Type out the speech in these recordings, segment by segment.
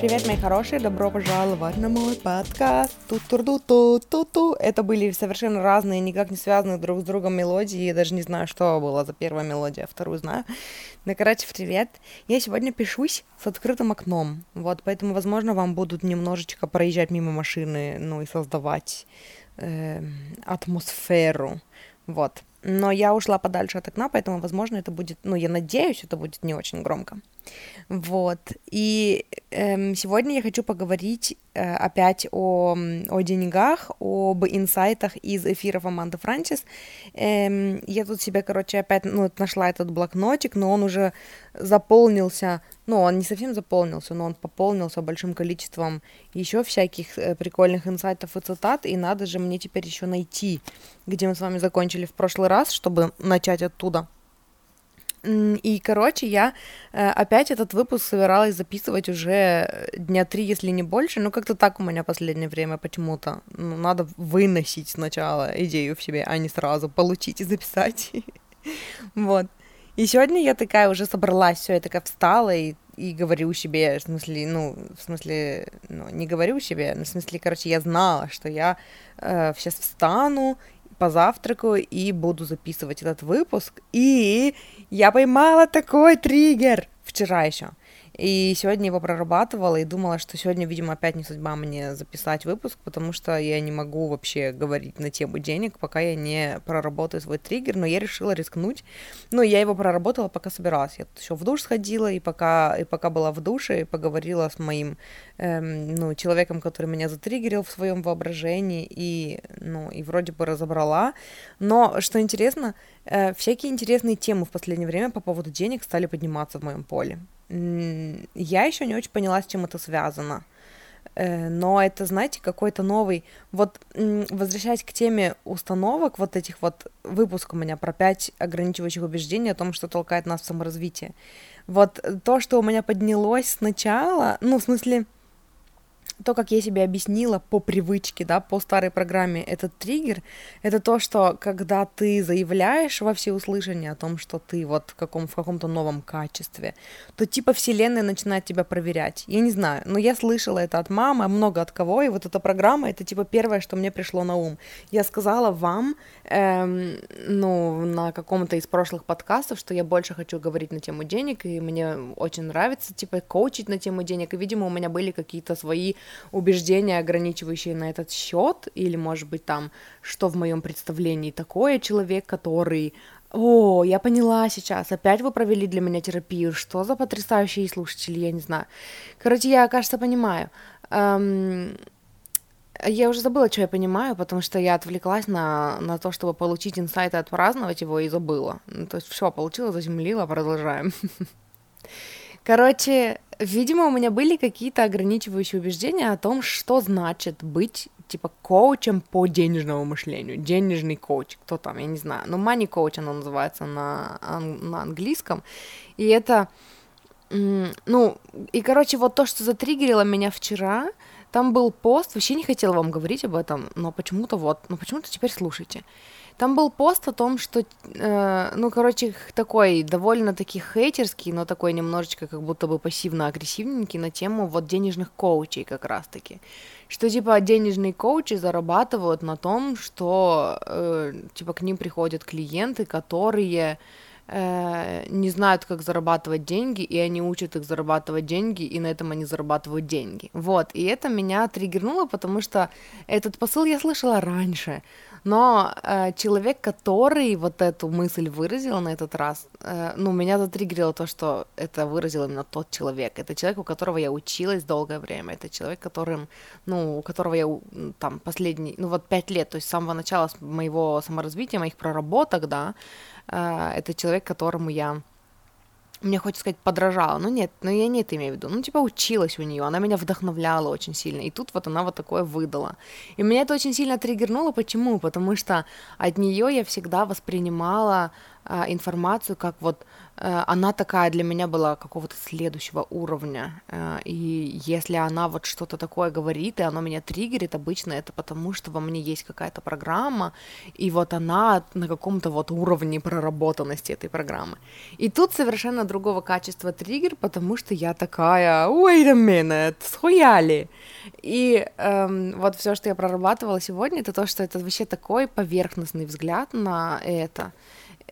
Привет, мои хорошие, добро пожаловать на мой подкаст. ту ту ту ту ту ту Это были совершенно разные, никак не связанные друг с другом мелодии. Я даже не знаю, что было за первая мелодия, вторую знаю. Ну, короче, привет. Я сегодня пишусь с открытым окном. Вот, поэтому, возможно, вам будут немножечко проезжать мимо машины, ну и создавать э, атмосферу. Вот. Но я ушла подальше от окна, поэтому, возможно, это будет, ну, я надеюсь, это будет не очень громко. Вот. И эм, сегодня я хочу поговорить э, опять о, о деньгах, об инсайтах из эфиров Аманды Франсис. Эм, я тут себе, короче, опять ну, нашла этот блокнотик, но он уже заполнился, ну, он не совсем заполнился, но он пополнился большим количеством еще всяких э, прикольных инсайтов и цитат, и надо же мне теперь еще найти, где мы с вами закончили в прошлый раз, чтобы начать оттуда. И, короче, я э, опять этот выпуск собиралась записывать уже дня три, если не больше. Ну, как-то так у меня последнее время почему-то. Ну, надо выносить сначала идею в себе, а не сразу получить и записать. Вот. И сегодня я такая уже собралась, все, я такая встала и, и говорю себе, в смысле, ну, в смысле, ну, не говорю себе, но в смысле, короче, я знала, что я э, сейчас встану позавтракаю и буду записывать этот выпуск. И я поймала такой триггер вчера еще. И сегодня его прорабатывала и думала, что сегодня, видимо, опять не судьба мне записать выпуск, потому что я не могу вообще говорить на тему денег, пока я не проработаю свой триггер, но я решила рискнуть. Ну, я его проработала, пока собиралась. Я еще в душ сходила, и пока, и пока была в душе, и поговорила с моим, эм, ну, человеком, который меня затриггерил в своем воображении, и, ну, и вроде бы разобрала. Но, что интересно, э, всякие интересные темы в последнее время по поводу денег стали подниматься в моем поле я еще не очень поняла, с чем это связано. Э, но это, знаете, какой-то новый... Вот, возвращаясь к теме установок, вот этих вот выпусков у меня про пять ограничивающих убеждений о том, что толкает нас в саморазвитие. Вот то, что у меня поднялось сначала, ну, в смысле, то, как я себе объяснила по привычке, да, по старой программе, этот триггер, это то, что когда ты заявляешь во всеуслышание о том, что ты вот в, каком, в каком-то новом качестве, то типа вселенная начинает тебя проверять. Я не знаю, но я слышала это от мамы, много от кого, и вот эта программа, это типа первое, что мне пришло на ум. Я сказала вам, эм, ну, на каком-то из прошлых подкастов, что я больше хочу говорить на тему денег, и мне очень нравится, типа, коучить на тему денег, и, видимо, у меня были какие-то свои убеждения, ограничивающие на этот счет, или, может быть, там, что в моем представлении такое человек, который о, я поняла сейчас. Опять вы провели для меня терапию. Что за потрясающие слушатели, я не знаю. Короче, я, кажется, понимаю. Эм, я уже забыла, что я понимаю, потому что я отвлеклась на, на то, чтобы получить инсайт и отпраздновать его, и забыла. Ну, то есть все, получила, заземлила, продолжаем. Короче, видимо, у меня были какие-то ограничивающие убеждения о том, что значит быть типа коучем по денежному мышлению, денежный коуч, кто там, я не знаю, ну money coach оно называется на, на английском, и это, ну, и, короче, вот то, что затриггерило меня вчера, там был пост, вообще не хотела вам говорить об этом, но почему-то вот, ну почему-то теперь слушайте. Там был пост о том, что, э, ну, короче, такой довольно-таки хейтерский, но такой немножечко как будто бы пассивно-агрессивненький на тему вот денежных коучей как раз-таки. Что, типа, денежные коучи зарабатывают на том, что, э, типа, к ним приходят клиенты, которые э, не знают, как зарабатывать деньги, и они учат их зарабатывать деньги, и на этом они зарабатывают деньги. Вот, и это меня триггернуло, потому что этот посыл я слышала раньше, но э, человек, который вот эту мысль выразил на этот раз, э, ну, меня затриггерило то, что это выразил именно тот человек. Это человек, у которого я училась долгое время. Это человек, которым, ну, у которого я там последний, ну, вот пять лет, то есть с самого начала моего саморазвития, моих проработок, да, э, это человек, которому я мне хочется сказать, подражала, но нет, но я не это имею в виду, ну, типа, училась у нее, она меня вдохновляла очень сильно, и тут вот она вот такое выдала. И меня это очень сильно триггернуло, почему? Потому что от нее я всегда воспринимала информацию, как вот э, она такая для меня была какого-то следующего уровня. Э, и если она вот что-то такое говорит, и оно меня триггерит, обычно это потому, что во мне есть какая-то программа, и вот она на каком-то вот уровне проработанности этой программы. И тут совершенно другого качества триггер, потому что я такая, wait a minute, схуяли. И эм, вот все, что я прорабатывала сегодня, это то, что это вообще такой поверхностный взгляд на это.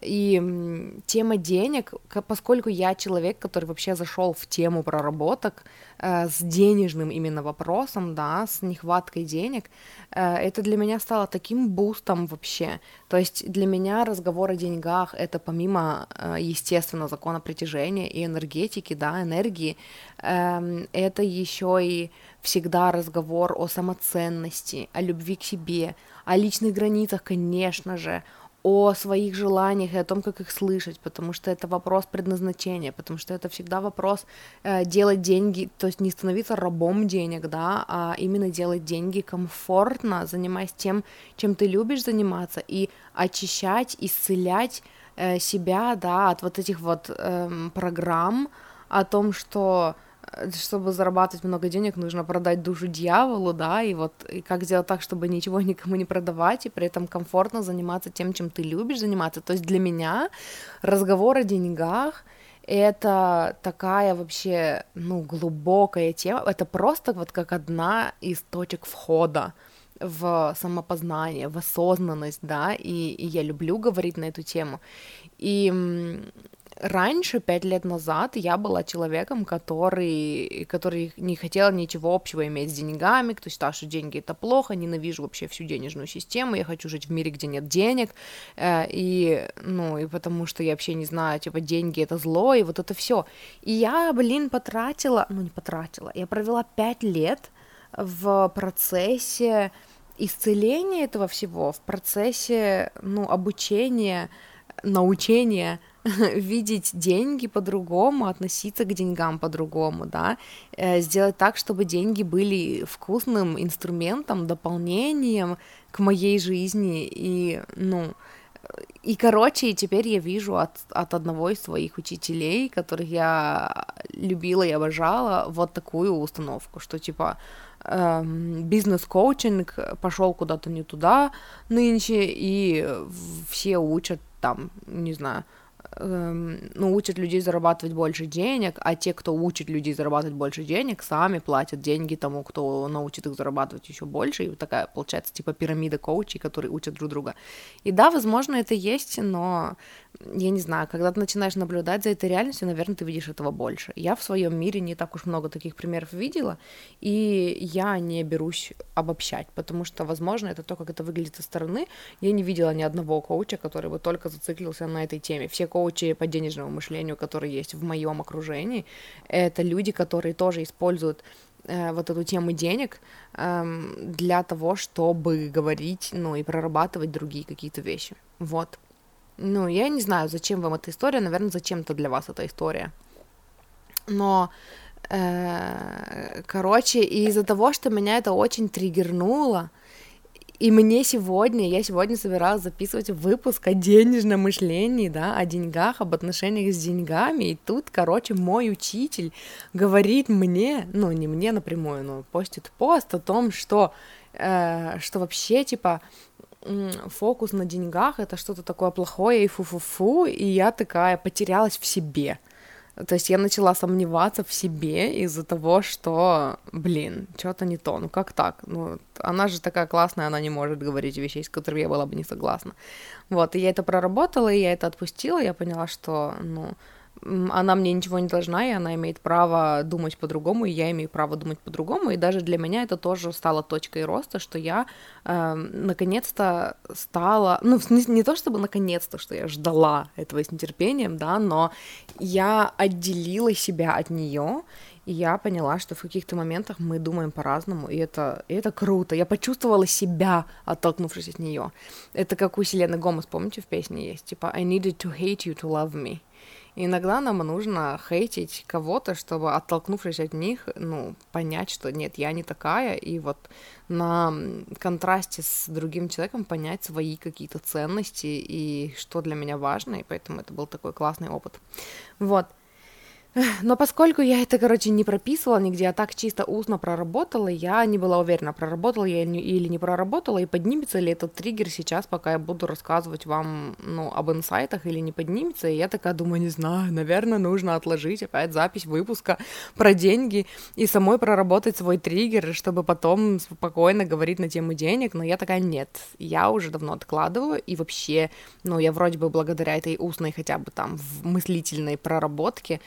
И тема денег, поскольку я человек, который вообще зашел в тему проработок э, с денежным именно вопросом, да, с нехваткой денег, э, это для меня стало таким бустом вообще. То есть для меня разговор о деньгах это помимо, э, естественно, закона притяжения и энергетики, да, энергии, э, это еще и всегда разговор о самоценности, о любви к себе, о личных границах, конечно же, о своих желаниях и о том, как их слышать, потому что это вопрос предназначения, потому что это всегда вопрос э, делать деньги, то есть не становиться рабом денег, да, а именно делать деньги комфортно, занимаясь тем, чем ты любишь заниматься, и очищать, исцелять э, себя, да, от вот этих вот э, программ о том, что чтобы зарабатывать много денег, нужно продать душу дьяволу, да, и вот и как сделать так, чтобы ничего никому не продавать, и при этом комфортно заниматься тем, чем ты любишь заниматься. То есть для меня разговор о деньгах это такая вообще, ну, глубокая тема, это просто вот как одна из точек входа в самопознание, в осознанность, да, и, и я люблю говорить на эту тему. И раньше, пять лет назад, я была человеком, который, который не хотел ничего общего иметь с деньгами, кто считал, что деньги это плохо, ненавижу вообще всю денежную систему, я хочу жить в мире, где нет денег, э, и, ну, и потому что я вообще не знаю, типа, деньги это зло, и вот это все. И я, блин, потратила, ну, не потратила, я провела пять лет в процессе исцеления этого всего, в процессе, ну, обучения, научения видеть деньги по-другому, относиться к деньгам по-другому, да, э, сделать так, чтобы деньги были вкусным инструментом, дополнением к моей жизни, и, ну, и, короче, теперь я вижу от, от одного из своих учителей, которых я любила и обожала, вот такую установку, что, типа, эм, бизнес-коучинг пошел куда-то не туда нынче, и все учат там, не знаю, эм, ну, учат людей зарабатывать больше денег, а те, кто учит людей зарабатывать больше денег, сами платят деньги тому, кто научит их зарабатывать еще больше. И вот такая получается типа пирамида коучей, которые учат друг друга. И да, возможно, это есть, но я не знаю, когда ты начинаешь наблюдать за этой реальностью, наверное, ты видишь этого больше. Я в своем мире не так уж много таких примеров видела, и я не берусь обобщать, потому что, возможно, это то, как это выглядит со стороны. Я не видела ни одного коуча, который бы только зациклился на этой теме. Все коучи по денежному мышлению, которые есть в моем окружении, это люди, которые тоже используют э, вот эту тему денег э, для того, чтобы говорить, ну и прорабатывать другие какие-то вещи. Вот. Ну, я не знаю, зачем вам эта история, наверное, зачем-то для вас эта история. Но, э, короче, из-за того, что меня это очень триггернуло, и мне сегодня, я сегодня собиралась записывать выпуск о денежном мышлении, да, о деньгах, об отношениях с деньгами, и тут, короче, мой учитель говорит мне, ну, не мне напрямую, но постит пост о том, что, э, что вообще, типа, фокус на деньгах это что-то такое плохое и фу-фу-фу, и я такая потерялась в себе. То есть я начала сомневаться в себе из-за того, что, блин, что-то не то, ну как так? Ну, она же такая классная, она не может говорить вещей, с которыми я была бы не согласна. Вот, и я это проработала, и я это отпустила, я поняла, что, ну, она мне ничего не должна, и она имеет право думать по-другому, и я имею право думать по-другому, и даже для меня это тоже стало точкой роста, что я э, наконец-то стала, ну, не, не то чтобы наконец-то, что я ждала этого с нетерпением, да, но я отделила себя от нее, и я поняла, что в каких-то моментах мы думаем по-разному, и это, и это круто. Я почувствовала себя, оттолкнувшись от нее. Это как у Селены Гомес, помните, в песне есть, типа «I needed to hate you to love me». Иногда нам нужно хейтить кого-то, чтобы, оттолкнувшись от них, ну, понять, что нет, я не такая, и вот на контрасте с другим человеком понять свои какие-то ценности и что для меня важно, и поэтому это был такой классный опыт. Вот. Но поскольку я это, короче, не прописывала нигде, а так чисто устно проработала, я не была уверена, проработала я или не проработала, и поднимется ли этот триггер сейчас, пока я буду рассказывать вам, ну, об инсайтах или не поднимется. И я такая думаю, не знаю, наверное, нужно отложить опять запись выпуска про деньги и самой проработать свой триггер, чтобы потом спокойно говорить на тему денег. Но я такая, нет, я уже давно откладываю, и вообще, ну, я вроде бы благодаря этой устной хотя бы там мыслительной проработке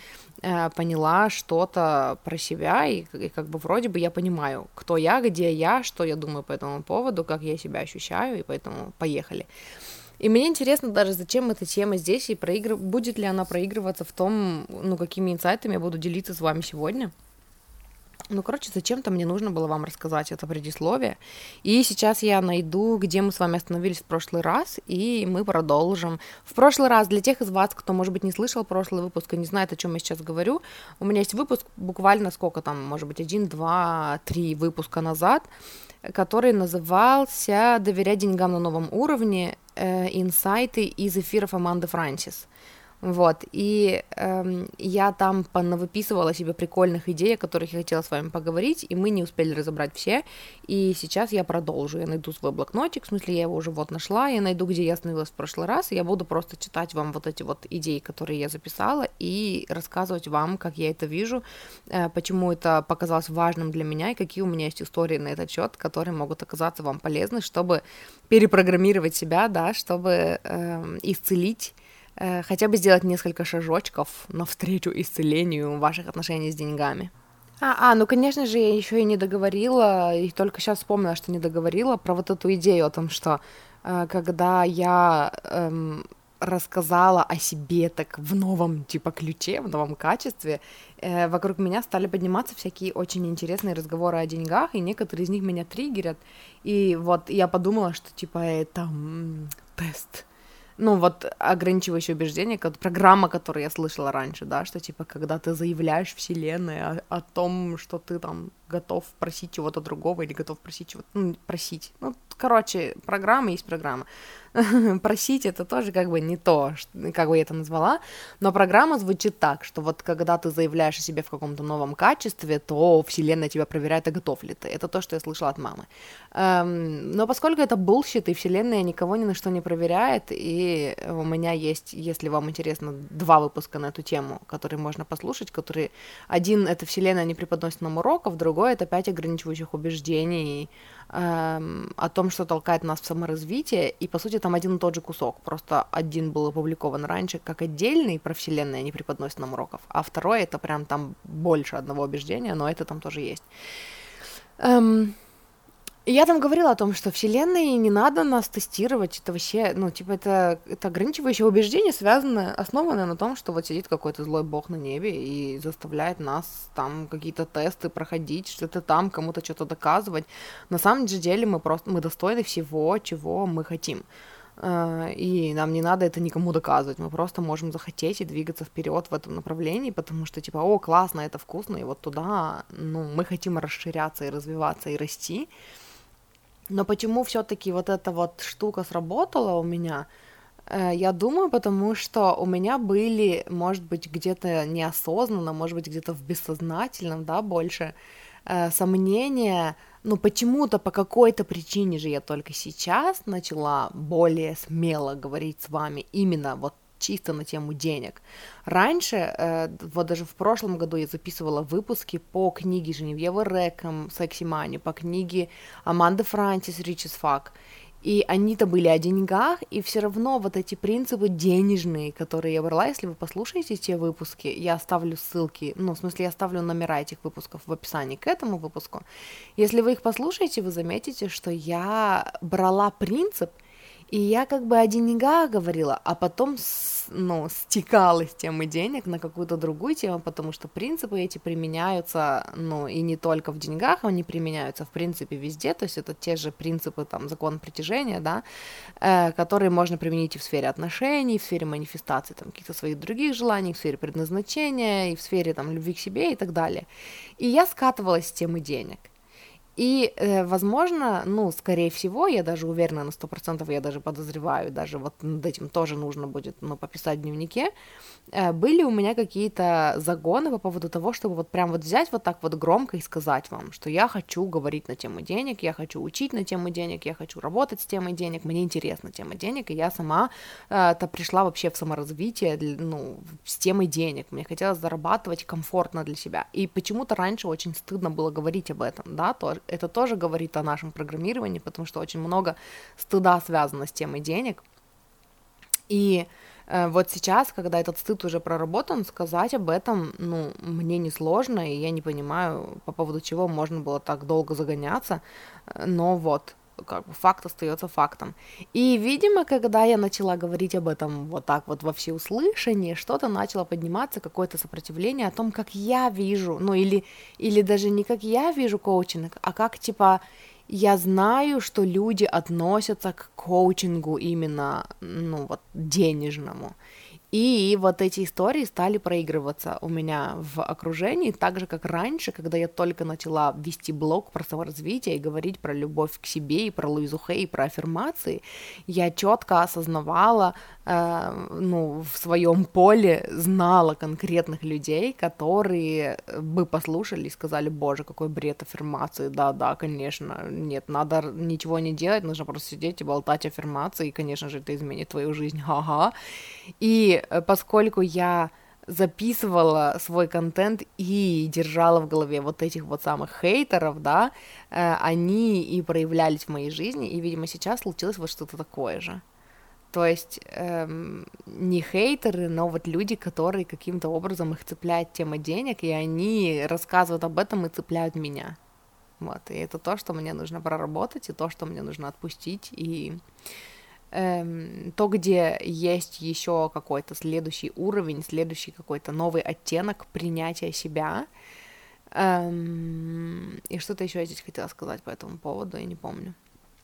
Э, поняла что-то про себя, и, и как бы вроде бы я понимаю, кто я, где я, что я думаю по этому поводу, как я себя ощущаю, и поэтому поехали. И мне интересно даже, зачем эта тема здесь, и проигрыв... будет ли она проигрываться в том, ну, какими инсайтами я буду делиться с вами сегодня. Ну, короче, зачем-то мне нужно было вам рассказать это предисловие. И сейчас я найду, где мы с вами остановились в прошлый раз, и мы продолжим. В прошлый раз, для тех из вас, кто, может быть, не слышал прошлый выпуск и не знает, о чем я сейчас говорю, у меня есть выпуск буквально сколько там, может быть, один, два, три выпуска назад, который назывался «Доверять деньгам на новом уровне. Э, инсайты из эфиров Аманды Франсис». Вот, и эм, я там понавыписывала себе прикольных идей, о которых я хотела с вами поговорить, и мы не успели разобрать все, и сейчас я продолжу, я найду свой блокнотик, в смысле, я его уже вот нашла, я найду, где я остановилась в прошлый раз, и я буду просто читать вам вот эти вот идеи, которые я записала, и рассказывать вам, как я это вижу, э, почему это показалось важным для меня, и какие у меня есть истории на этот счет, которые могут оказаться вам полезны, чтобы перепрограммировать себя, да, чтобы э, исцелить хотя бы сделать несколько шажочков навстречу исцелению ваших отношений с деньгами. А, а, ну, конечно же, я еще и не договорила, и только сейчас вспомнила, что не договорила про вот эту идею о том, что э, когда я эм, рассказала о себе так в новом типа ключе, в новом качестве, э, вокруг меня стали подниматься всякие очень интересные разговоры о деньгах, и некоторые из них меня триггерят. И вот я подумала, что типа это м- тест ну, вот ограничивающее убеждение, как программа, которую я слышала раньше, да, что, типа, когда ты заявляешь вселенной о, о том, что ты там готов просить чего-то другого или готов просить чего-то, ну, просить, ну, короче, программа есть программа. Просить это тоже как бы не то, как бы я это назвала, но программа звучит так, что вот когда ты заявляешь о себе в каком-то новом качестве, то вселенная тебя проверяет, а готов ли ты. Это то, что я слышала от мамы. Эм, но поскольку это bullshit, и вселенная никого ни на что не проверяет, и у меня есть, если вам интересно, два выпуска на эту тему, которые можно послушать, которые один это вселенная не преподносит нам уроков, другой это пять ограничивающих убеждений, эм, о том, что толкает нас в саморазвитие, и, по сути, там один и тот же кусок, просто один был опубликован раньше как отдельный про вселенную, не преподносит нам уроков, а второй это прям там больше одного убеждения, но это там тоже есть. Эм, я там говорила о том, что вселенной не надо нас тестировать, это вообще, ну, типа, это, это ограничивающее убеждение, связанное, основанное на том, что вот сидит какой-то злой бог на небе и заставляет нас там какие-то тесты проходить, что-то там, кому-то что-то доказывать. На самом же деле мы просто, мы достойны всего, чего мы хотим. Э, и нам не надо это никому доказывать, мы просто можем захотеть и двигаться вперед в этом направлении, потому что типа, о, классно, это вкусно, и вот туда, ну, мы хотим расширяться и развиваться и расти, но почему все-таки вот эта вот штука сработала у меня? Э, я думаю, потому что у меня были, может быть, где-то неосознанно, может быть, где-то в бессознательном, да, больше э, сомнения, ну почему-то по какой-то причине же я только сейчас начала более смело говорить с вами именно вот чисто на тему денег. Раньше, э, вот даже в прошлом году я записывала выпуски по книге Женевьевы Рэком «Секси Мани», по книге Аманды Франсис «Rich as fuck», и они-то были о деньгах, и все равно вот эти принципы денежные, которые я брала, если вы послушаете те выпуски, я оставлю ссылки, ну, в смысле, я оставлю номера этих выпусков в описании к этому выпуску. Если вы их послушаете, вы заметите, что я брала принцип И я как бы о деньгах говорила, а потом, ну, стекала с темы денег на какую-то другую тему, потому что принципы эти применяются, ну, и не только в деньгах, они применяются, в принципе, везде, то есть это те же принципы, там, закон притяжения, да, э, которые можно применить и в сфере отношений, в сфере манифестации, там, каких-то своих других желаний, в сфере предназначения, и в сфере, там, любви к себе и так далее. И я скатывалась с темы денег. И, э, возможно, ну, скорее всего, я даже уверена на сто процентов, я даже подозреваю, даже вот над этим тоже нужно будет, ну, пописать в дневнике, э, были у меня какие-то загоны по поводу того, чтобы вот прям вот взять вот так вот громко и сказать вам, что я хочу говорить на тему денег, я хочу учить на тему денег, я хочу работать с темой денег, мне интересна тема денег, и я сама э, пришла вообще в саморазвитие, ну, с темой денег, мне хотелось зарабатывать комфортно для себя, и почему-то раньше очень стыдно было говорить об этом, да, то это тоже говорит о нашем программировании, потому что очень много стыда связано с темой денег. И э, вот сейчас, когда этот стыд уже проработан, сказать об этом, ну, мне несложно, и я не понимаю, по поводу чего можно было так долго загоняться, но вот, как бы факт остается фактом. И, видимо, когда я начала говорить об этом вот так вот во всеуслышание, что-то начало подниматься, какое-то сопротивление о том, как я вижу, ну или, или даже не как я вижу коучинг, а как, типа, я знаю, что люди относятся к коучингу именно, ну вот, денежному. И вот эти истории стали проигрываться у меня в окружении, так же, как раньше, когда я только начала вести блог про саморазвитие и говорить про любовь к себе, и про Луизу Хей, и про аффирмации, я четко осознавала, э, ну, в своем поле знала конкретных людей, которые бы послушали и сказали, боже, какой бред аффирмации, да-да, конечно, нет, надо ничего не делать, нужно просто сидеть и болтать аффирмации, и, конечно же, это изменит твою жизнь, ага. И Э, поскольку я записывала свой контент и держала в голове вот этих вот самых хейтеров, да, э, они и проявлялись в моей жизни, и, видимо, сейчас случилось вот что-то такое же. То есть эм, не хейтеры, но вот люди, которые каким-то образом их цепляет тема денег, и они рассказывают об этом и цепляют меня. Вот, и это то, что мне нужно проработать, и то, что мне нужно отпустить, и эм, то, где есть еще какой-то следующий уровень, следующий какой-то новый оттенок принятия себя. Эм, и что-то еще я здесь хотела сказать по этому поводу, я не помню.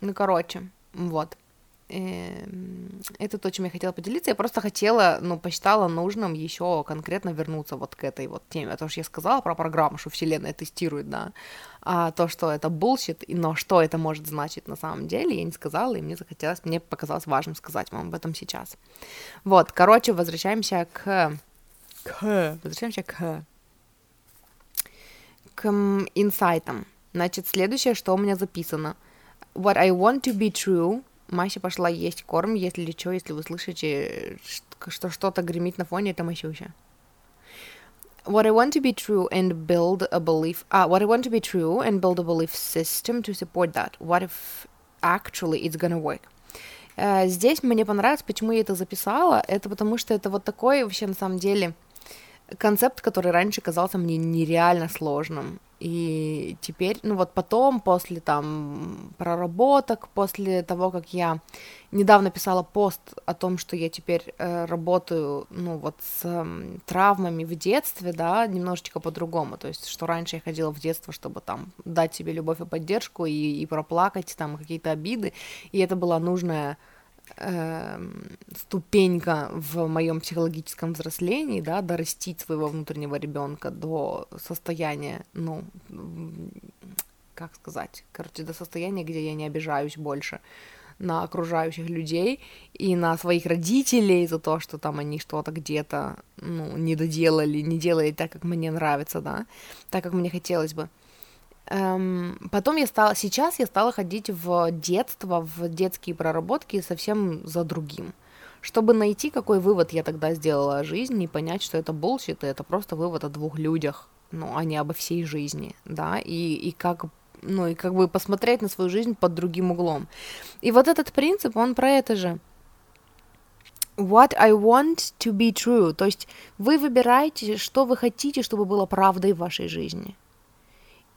Ну, короче, вот. Эм, это то, чем я хотела поделиться. Я просто хотела, ну, посчитала нужным еще конкретно вернуться вот к этой вот теме. А то, что я сказала про программу, что Вселенная тестирует, да, а то, что это bullshit, но что это может значить на самом деле, я не сказала, и мне захотелось, мне показалось важным сказать вам об этом сейчас. Вот, короче, возвращаемся к... К... Возвращаемся к... К инсайтам. Значит, следующее, что у меня записано. What I want to be true Мася пошла есть корм, если что, если вы слышите, что что-то гремит на фоне, это Масюся. What I want to be true and build a belief, uh, what I want to be true and build a belief system to support that. What if actually it's gonna work? Uh, здесь мне понравилось, почему я это записала, это потому что это вот такой вообще на самом деле концепт, который раньше казался мне нереально сложным. И теперь, ну вот потом, после там проработок, после того, как я недавно писала пост о том, что я теперь э, работаю, ну вот с э, травмами в детстве, да, немножечко по-другому. То есть, что раньше я ходила в детство, чтобы там дать себе любовь и поддержку и, и проплакать там какие-то обиды, и это была нужная ступенька в моем психологическом взрослении, да, дорастить своего внутреннего ребенка до состояния, ну, как сказать, короче, до состояния, где я не обижаюсь больше на окружающих людей и на своих родителей за то, что там они что-то где-то, ну, не доделали, не делали так, как мне нравится, да, так, как мне хотелось бы. Эм, потом я стала, сейчас я стала ходить в детство, в детские проработки совсем за другим. Чтобы найти, какой вывод я тогда сделала о жизни, и понять, что это bullshit, и это просто вывод о двух людях, ну, а не обо всей жизни, да, и, и как ну, и как бы посмотреть на свою жизнь под другим углом. И вот этот принцип, он про это же. What I want to be true. То есть вы выбираете, что вы хотите, чтобы было правдой в вашей жизни.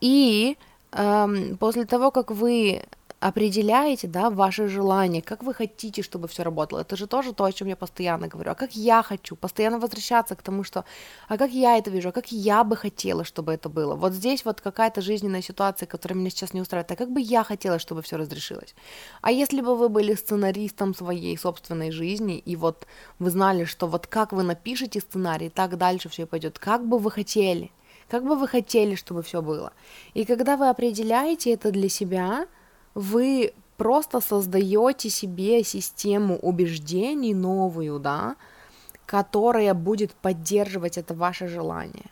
И эм, после того, как вы определяете, да, ваши желания, как вы хотите, чтобы все работало. Это же тоже то, о чем я постоянно говорю. А как я хочу? Постоянно возвращаться к тому, что, а как я это вижу, а как я бы хотела, чтобы это было. Вот здесь вот какая-то жизненная ситуация, которая меня сейчас не устраивает. А как бы я хотела, чтобы все разрешилось? А если бы вы были сценаристом своей собственной жизни, и вот вы знали, что вот как вы напишете сценарий, так дальше все пойдет, как бы вы хотели? Как бы вы хотели, чтобы все было? И когда вы определяете это для себя, вы просто создаете себе систему убеждений новую, да, которая будет поддерживать это ваше желание.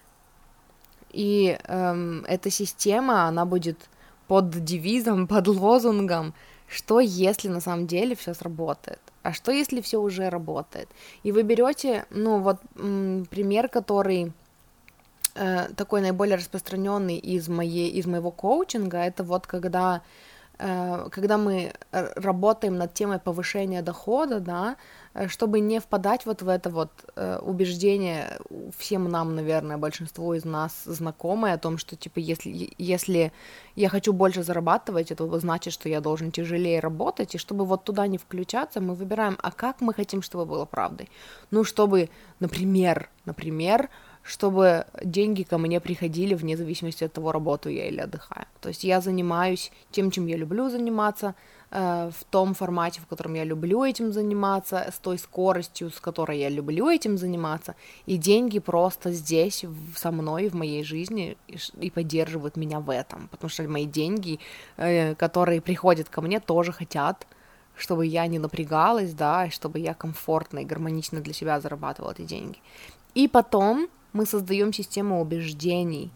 И эм, эта система, она будет под девизом, под лозунгом, что если на самом деле все сработает, а что если все уже работает. И вы берете, ну вот м, пример, который э, такой наиболее распространенный из моей, из моего коучинга, это вот когда Э, когда мы работаем над темой повышения дохода, да, э, чтобы не впадать вот в это вот убеждение, всем нам, наверное, большинству из нас знакомое о том, что, типа, если, если я хочу больше зарабатывать, это значит, что я должен тяжелее работать, и чтобы вот туда не включаться, мы выбираем, а как мы хотим, чтобы было правдой. Ну, чтобы, например, например, чтобы деньги ко мне приходили вне зависимости от того, работаю я или отдыхаю. То есть я занимаюсь тем, чем я люблю заниматься, э, в том формате, в котором я люблю этим заниматься, с той скоростью, с которой я люблю этим заниматься, и деньги просто здесь, со мной, в моей жизни, и поддерживают меня в этом, потому что мои деньги, э, которые приходят ко мне, тоже хотят чтобы я не напрягалась, да, и чтобы я комфортно и гармонично для себя зарабатывала эти деньги. И потом мы создаем систему убеждений,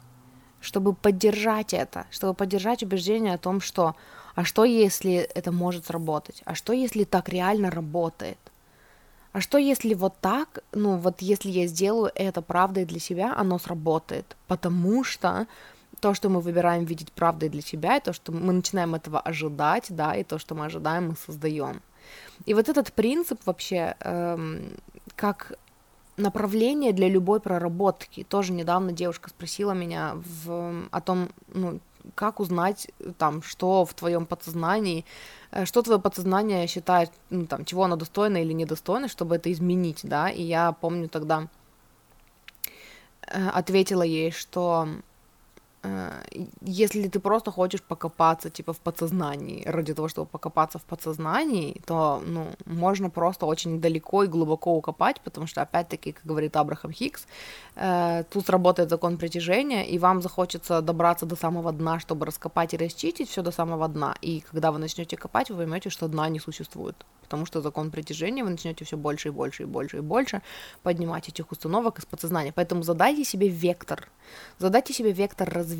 чтобы поддержать это, чтобы поддержать убеждение о том, что а что если это может сработать, а что если так реально работает, а что если вот так, ну вот если я сделаю это правдой для себя, оно сработает, потому что то, что мы выбираем видеть правдой для себя, и то, что мы начинаем этого ожидать, да, и то, что мы ожидаем, мы создаем. И вот этот принцип вообще, эм, как направление для любой проработки. Тоже недавно девушка спросила меня в, о том, ну, как узнать там, что в твоем подсознании, э, что твое подсознание считает, ну, там, чего оно достойно или недостойно, чтобы это изменить, да, и я помню тогда э, ответила ей, что если ты просто хочешь покопаться, типа, в подсознании, ради того, чтобы покопаться в подсознании, то, ну, можно просто очень далеко и глубоко укопать, потому что, опять-таки, как говорит Абрахам Хикс, э, тут сработает закон притяжения, и вам захочется добраться до самого дна, чтобы раскопать и расчистить все до самого дна, и когда вы начнете копать, вы поймете, что дна не существует потому что закон притяжения, вы начнете все больше и больше и больше и больше поднимать этих установок из подсознания. Поэтому задайте себе вектор, задайте себе вектор развития.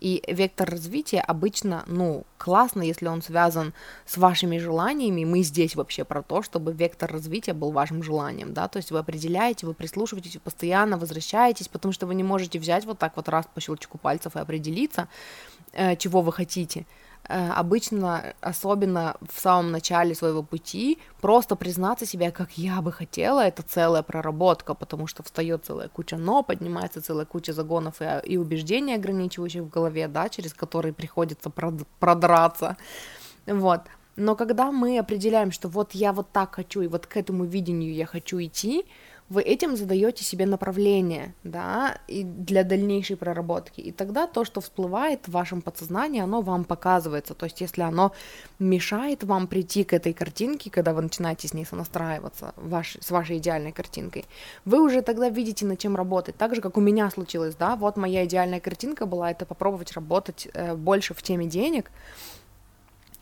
И вектор развития обычно, ну, классно, если он связан с вашими желаниями. Мы здесь вообще про то, чтобы вектор развития был вашим желанием, да, то есть вы определяете, вы прислушиваетесь, вы постоянно возвращаетесь, потому что вы не можете взять вот так вот раз по щелчку пальцев и определиться, э, чего вы хотите. Э, обычно, особенно в самом начале своего пути, просто признаться себе, как я бы хотела, это целая проработка, потому что встает целая куча но, поднимается целая куча загонов и, и убеждений, ограничивающих в голове, да, через которые приходится продраться. Вот. Но когда мы определяем, что вот я вот так хочу, и вот к этому видению я хочу идти, вы этим задаете себе направление, да, и для дальнейшей проработки. И тогда то, что всплывает в вашем подсознании, оно вам показывается. То есть, если оно мешает вам прийти к этой картинке, когда вы начинаете с ней сонастраиваться, ваш, с вашей идеальной картинкой, вы уже тогда видите, над чем работать. Так же, как у меня случилось, да, вот моя идеальная картинка была, это попробовать работать э, больше в теме денег,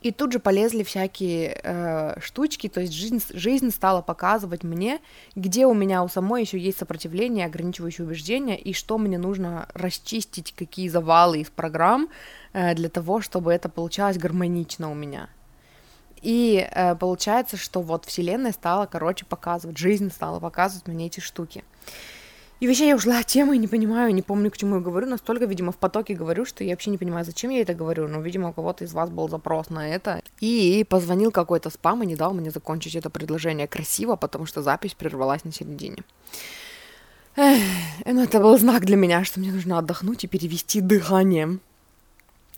и тут же полезли всякие э, штучки, то есть жизнь, жизнь стала показывать мне, где у меня у самой еще есть сопротивление, ограничивающие убеждения, и что мне нужно расчистить, какие завалы из программ э, для того, чтобы это получалось гармонично у меня. И э, получается, что вот Вселенная стала, короче, показывать, жизнь стала показывать мне эти штуки. И вообще я ушла от темы, не понимаю, не помню, к чему я говорю, настолько, видимо, в потоке говорю, что я вообще не понимаю, зачем я это говорю, но, видимо, у кого-то из вас был запрос на это. И позвонил какой-то спам и не дал мне закончить это предложение красиво, потому что запись прервалась на середине. Эх, ну это был знак для меня, что мне нужно отдохнуть и перевести дыхание.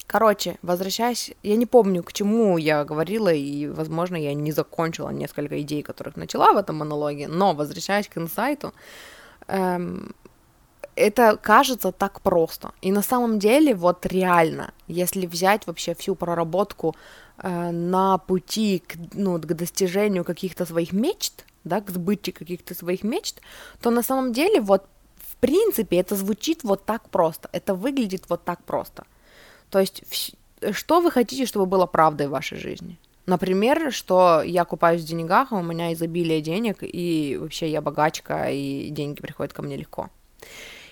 Короче, возвращаясь, я не помню, к чему я говорила, и, возможно, я не закончила несколько идей, которых начала в этом монологе, но, возвращаясь к инсайту, эм, это кажется так просто. И на самом деле, вот реально, если взять вообще всю проработку э, на пути к, ну, к достижению каких-то своих мечт, да, к сбытию каких-то своих мечт, то на самом деле вот в принципе это звучит вот так просто, это выглядит вот так просто – то есть, что вы хотите, чтобы было правдой в вашей жизни? Например, что я купаюсь в деньгах, а у меня изобилие денег, и вообще я богачка, и деньги приходят ко мне легко.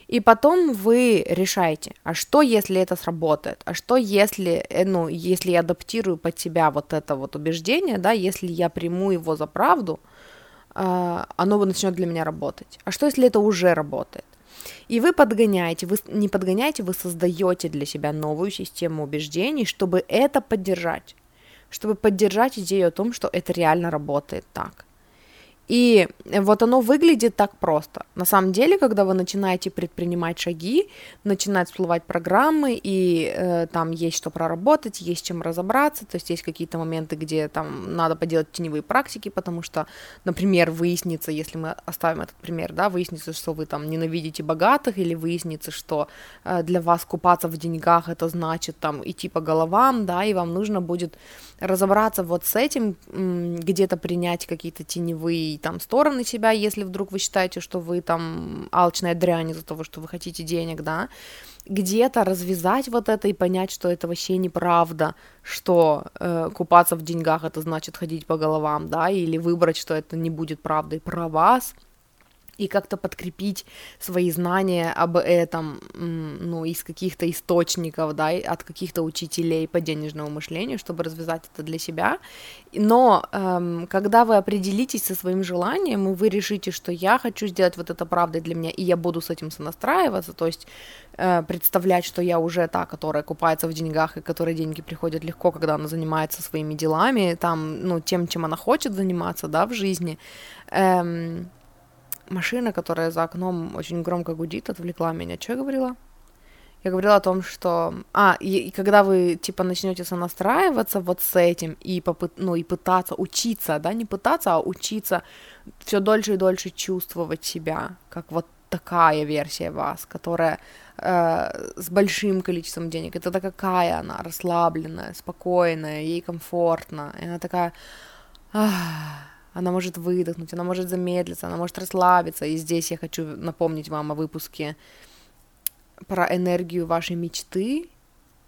И потом вы решаете, а что если это сработает, а что если, э, ну, если я адаптирую под себя вот это вот убеждение, да, если я приму его за правду, а, оно начнет для меня работать. А что если это уже работает? И вы подгоняете, вы не подгоняете, вы создаете для себя новую систему убеждений, чтобы это поддержать, чтобы поддержать идею о том, что это реально работает так. И вот оно выглядит так просто. На самом деле, когда вы начинаете предпринимать шаги, начинают всплывать программы, и э, там есть что проработать, есть чем разобраться, то есть есть какие-то моменты, где там надо поделать теневые практики, потому что, например, выяснится, если мы оставим этот пример, да, выяснится, что вы там ненавидите богатых, или выяснится, что э, для вас купаться в деньгах это значит там идти по головам, да, и вам нужно будет разобраться вот с этим, где-то принять какие-то теневые там стороны себя, если вдруг вы считаете, что вы там алчная дрянь из-за того, что вы хотите денег, да, где-то развязать вот это и понять, что это вообще неправда, что э, купаться в деньгах это значит ходить по головам, да, или выбрать, что это не будет правдой. Про вас, и как-то подкрепить свои знания об этом, ну, из каких-то источников, да, от каких-то учителей по денежному мышлению, чтобы развязать это для себя. Но эм, когда вы определитесь со своим желанием, и вы решите, что я хочу сделать вот это правдой для меня, и я буду с этим сонастраиваться, то есть э, представлять, что я уже та, которая купается в деньгах, и которой деньги приходят легко, когда она занимается своими делами, там, ну, тем, чем она хочет заниматься, да, в жизни, эм, машина, которая за окном очень громко гудит, отвлекла меня. Что я говорила? Я говорила о том, что... А, и, и когда вы, типа, начнете сонастраиваться вот с этим и, попыт... ну, и пытаться учиться, да, не пытаться, а учиться все дольше и дольше чувствовать себя, как вот такая версия вас, которая э, с большим количеством денег. Это какая она, расслабленная, спокойная, ей комфортно. И она такая... Ах она может выдохнуть, она может замедлиться, она может расслабиться. И здесь я хочу напомнить вам о выпуске про энергию вашей мечты.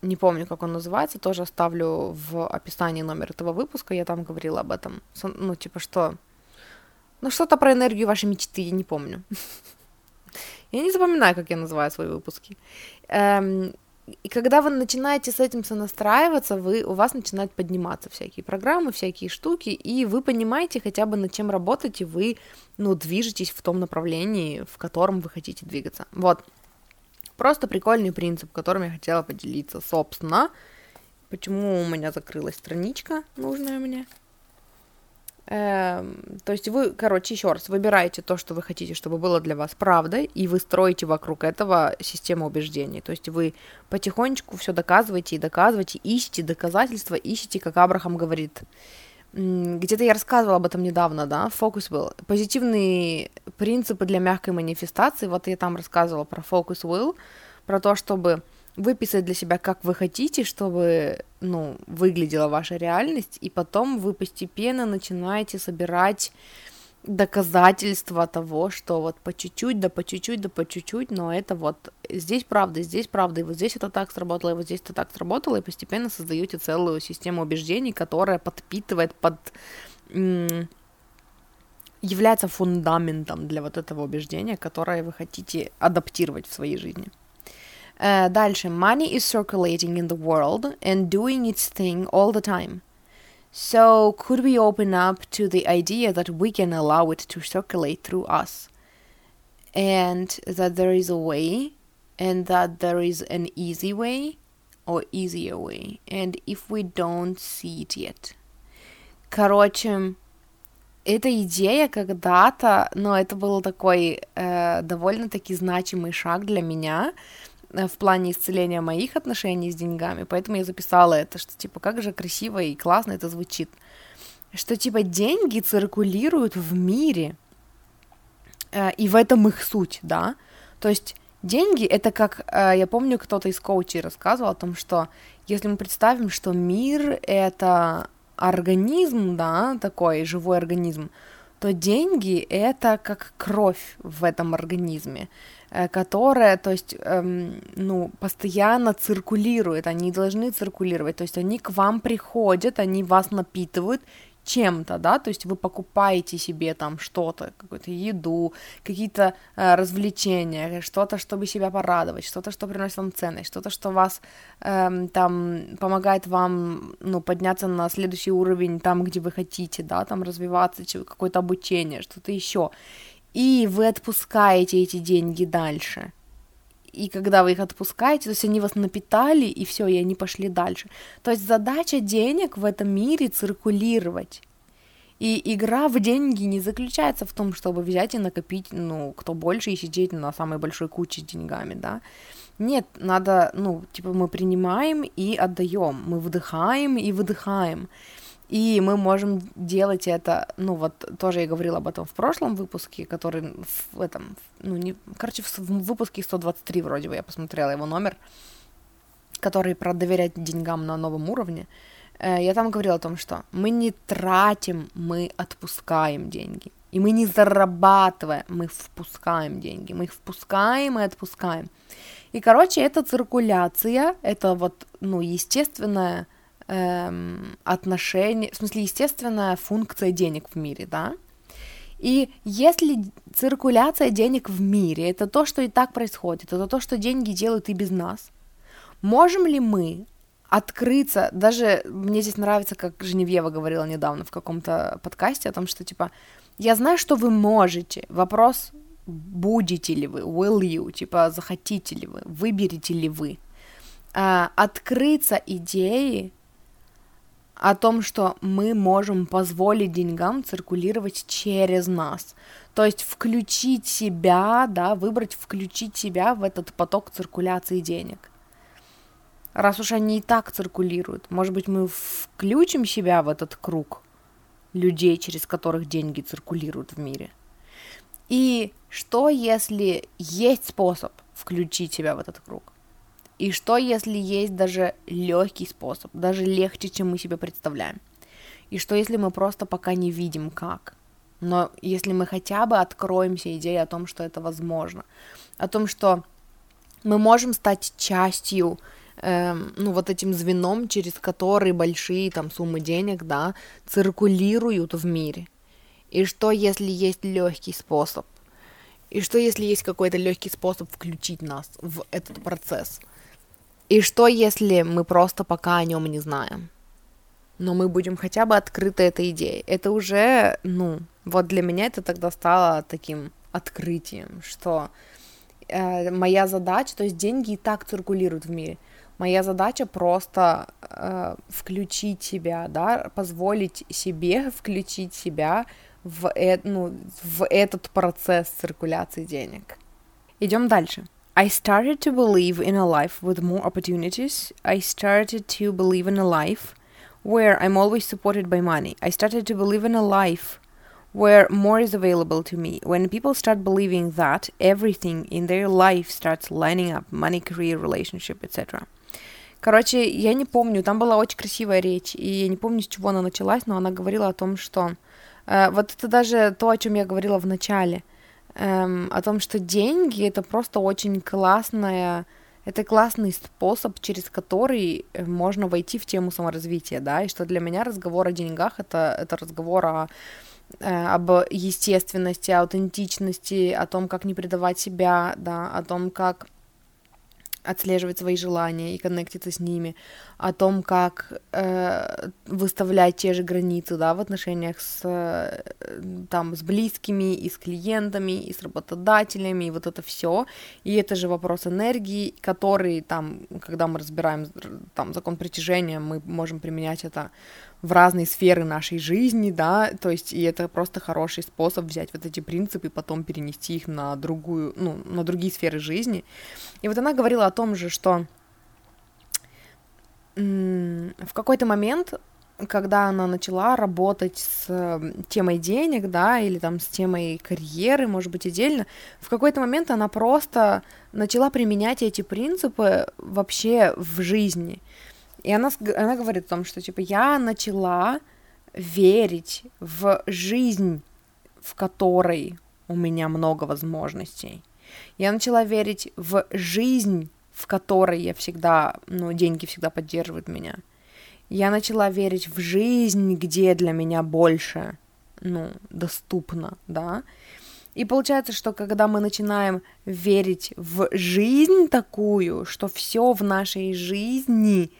Не помню, как он называется, тоже оставлю в описании номер этого выпуска, я там говорила об этом. Ну, типа, что... Ну, что-то про энергию вашей мечты, я не помню. Я не запоминаю, как я называю свои выпуски. И когда вы начинаете с этим сонастраиваться, вы, у вас начинают подниматься всякие программы, всякие штуки, и вы понимаете хотя бы над чем работать, и вы, ну, движетесь в том направлении, в котором вы хотите двигаться. Вот. Просто прикольный принцип, которым я хотела поделиться. Собственно, почему у меня закрылась страничка нужная мне. Эм, то есть вы, короче, еще раз, выбираете то, что вы хотите, чтобы было для вас правдой, и вы строите вокруг этого систему убеждений. То есть вы потихонечку все доказываете и доказываете, ищете доказательства, ищете, как Абрахам говорит. Где-то я рассказывала об этом недавно, да, фокус был. Позитивные принципы для мягкой манифестации, вот я там рассказывала про фокус will, про то, чтобы выписать для себя, как вы хотите, чтобы, ну, выглядела ваша реальность, и потом вы постепенно начинаете собирать доказательства того, что вот по чуть-чуть, да по чуть-чуть, да по чуть-чуть, но это вот здесь правда, здесь правда, и вот здесь это так сработало, и вот здесь это так сработало, и постепенно создаете целую систему убеждений, которая подпитывает под является фундаментом для вот этого убеждения, которое вы хотите адаптировать в своей жизни. Uh, дальше. Money is circulating in the world and doing its thing all the time. So, could we open up to the idea that we can allow it to circulate through us? And that there is a way, and that there is an easy way or easier way. And if we don't see it yet. Короче, эта идея когда-то, но это был такой э, довольно-таки значимый шаг для меня, э, в плане исцеления моих отношений с деньгами, поэтому я записала это, что типа как же красиво и классно это звучит, что типа деньги циркулируют в мире, э, и в этом их суть, да, то есть деньги это как, э, я помню, кто-то из коучей рассказывал о том, что если мы представим, что мир это организм, да, такой живой организм, то деньги это как кровь в этом организме, э, которая, то есть, эм, ну, постоянно циркулирует, они должны циркулировать, то есть они к вам приходят, они вас напитывают, чем-то, да, то есть вы покупаете себе там что-то, какую-то еду, какие-то э, развлечения, что-то, чтобы себя порадовать, что-то, что приносит вам ценность, что-то, что вас э, там помогает вам, ну, подняться на следующий уровень там, где вы хотите, да, там развиваться, какое-то обучение, что-то еще, и вы отпускаете эти деньги дальше, и когда вы их отпускаете, то есть они вас напитали, и все, и они пошли дальше. То есть задача денег в этом мире циркулировать. И игра в деньги не заключается в том, чтобы взять и накопить, ну, кто больше, и сидеть на самой большой куче с деньгами, да. Нет, надо, ну, типа мы принимаем и отдаем, мы вдыхаем и выдыхаем. И мы можем делать это, ну вот тоже я говорила об этом в прошлом выпуске, который в этом, ну не, короче, в, выпуске 123 вроде бы я посмотрела его номер, который про доверять деньгам на новом уровне. Э, я там говорила о том, что мы не тратим, мы отпускаем деньги. И мы не зарабатываем, мы впускаем деньги. Мы их впускаем и отпускаем. И, короче, это циркуляция, это вот, ну, естественная эм, отношение, в смысле, естественная функция денег в мире, да? И если циркуляция денег в мире это то, что и так происходит, это то, что деньги делают и без нас, можем ли мы открыться, даже мне здесь нравится, как Женевьева говорила недавно в каком-то подкасте о том, что типа, я знаю, что вы можете, вопрос, будете ли вы, will you, типа, захотите ли вы, выберете ли вы, а, открыться идеи о том, что мы можем позволить деньгам циркулировать через нас. То есть включить себя, да, выбрать включить себя в этот поток циркуляции денег. Раз уж они и так циркулируют, может быть, мы включим себя в этот круг людей, через которых деньги циркулируют в мире. И что, если есть способ включить себя в этот круг? И что, если есть даже легкий способ, даже легче, чем мы себе представляем? И что, если мы просто пока не видим как? Но если мы хотя бы откроемся идее о том, что это возможно, о том, что мы можем стать частью, эм, ну, вот этим звеном, через который большие там суммы денег, да, циркулируют в мире. И что, если есть легкий способ? И что, если есть какой-то легкий способ включить нас в этот процесс? И что, если мы просто пока о нем не знаем? Но мы будем хотя бы открыты этой идеей. Это уже, ну, вот для меня это тогда стало таким открытием, что э, моя задача, то есть деньги и так циркулируют в мире. Моя задача просто э, включить себя, да, позволить себе включить себя в, э, ну, в этот процесс циркуляции денег. Идем дальше. I started to believe in a life with more opportunities. I started to believe in a life where I'm always supported by money. I started to believe in a life where more is available to me. When people start believing that, everything in their life starts lining up money, career, relationship, etc. Короче, я не помню, там была очень красивая речь, и я не помню, с чего она началась, но она говорила о том, что... Э, вот это даже то, о чем я говорила в начале – эм, о том, что деньги это просто очень классная, это классный способ, через который э, можно войти в тему саморазвития, да, и что для меня разговор о деньгах это, это разговор о э, об естественности, аутентичности, о том, как не предавать себя, да, о том, как отслеживать свои желания и коннектиться с ними, о том, как э, выставлять те же границы, да, в отношениях с, э, там, с близкими, и с клиентами, и с работодателями, и вот это все. И это же вопрос энергии, который, там, когда мы разбираем там, закон притяжения, мы можем применять это в разные сферы нашей жизни, да, то есть и это просто хороший способ взять вот эти принципы и потом перенести их на другую, ну, на другие сферы жизни. И вот она говорила о том же, что в какой-то момент когда она начала работать с эм, темой денег, да, или там с темой карьеры, может быть, отдельно, в какой-то момент она просто начала применять эти принципы вообще в жизни. И она, она говорит о том, что, типа, я начала верить в жизнь, в которой у меня много возможностей. Я начала верить в жизнь, в которой я всегда, ну, деньги всегда поддерживают меня я начала верить в жизнь, где для меня больше, ну, доступно, да. И получается, что когда мы начинаем верить в жизнь такую, что все в нашей жизни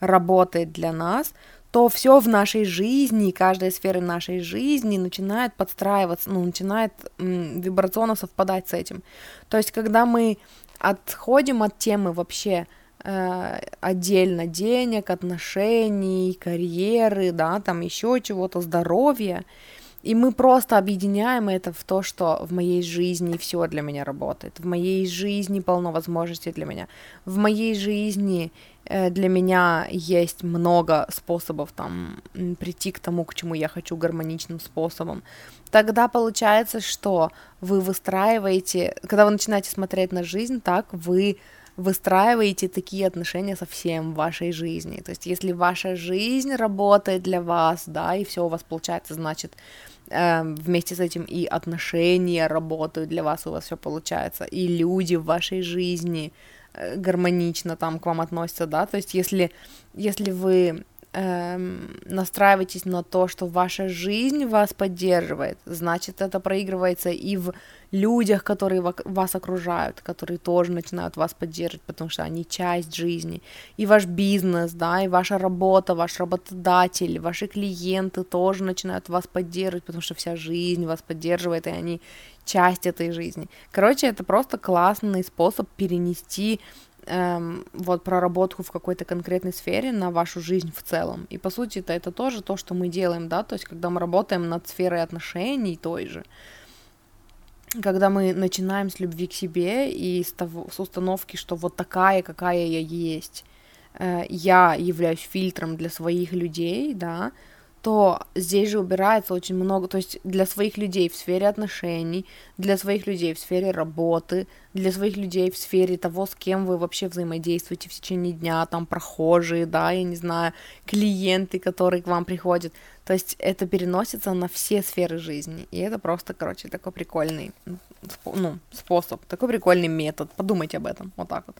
работает для нас, то все в нашей жизни, каждая сфера нашей жизни начинает подстраиваться, ну, начинает м, вибрационно совпадать с этим. То есть, когда мы отходим от темы вообще Э, отдельно денег, отношений, карьеры, да, там еще чего-то, здоровья. И мы просто объединяем это в то, что в моей жизни все для меня работает, в моей жизни полно возможностей для меня, в моей жизни э, для меня есть много способов там прийти к тому, к чему я хочу гармоничным способом. Тогда получается, что вы выстраиваете, когда вы начинаете смотреть на жизнь так, вы выстраиваете такие отношения со всем в вашей жизни. То есть, если ваша жизнь работает для вас, да, и все у вас получается, значит, э, вместе с этим и отношения работают для вас, у вас все получается, и люди в вашей жизни э, гармонично там к вам относятся, да, то есть, если, если вы эм, настраиваетесь на то, что ваша жизнь вас поддерживает, значит, это проигрывается и в людях, которые вас окружают, которые тоже начинают вас поддерживать, потому что они часть жизни. И ваш бизнес, да, и ваша работа, ваш работодатель, ваши клиенты тоже начинают вас поддерживать, потому что вся жизнь вас поддерживает, и они часть этой жизни. Короче, это просто классный способ перенести эм, вот проработку в какой-то конкретной сфере на вашу жизнь в целом. И по сути это, это тоже то, что мы делаем, да, то есть когда мы работаем над сферой отношений той же, когда мы начинаем с любви к себе и с, того, с установки, что вот такая, какая я есть, э, я являюсь фильтром для своих людей, да, то здесь же убирается очень много, то есть для своих людей в сфере отношений, для своих людей в сфере работы, для своих людей в сфере того, с кем вы вообще взаимодействуете в течение дня, там прохожие, да, я не знаю, клиенты, которые к вам приходят, то есть это переносится на все сферы жизни, и это просто, короче, такой прикольный, ну, способ, такой прикольный метод, подумайте об этом, вот так вот.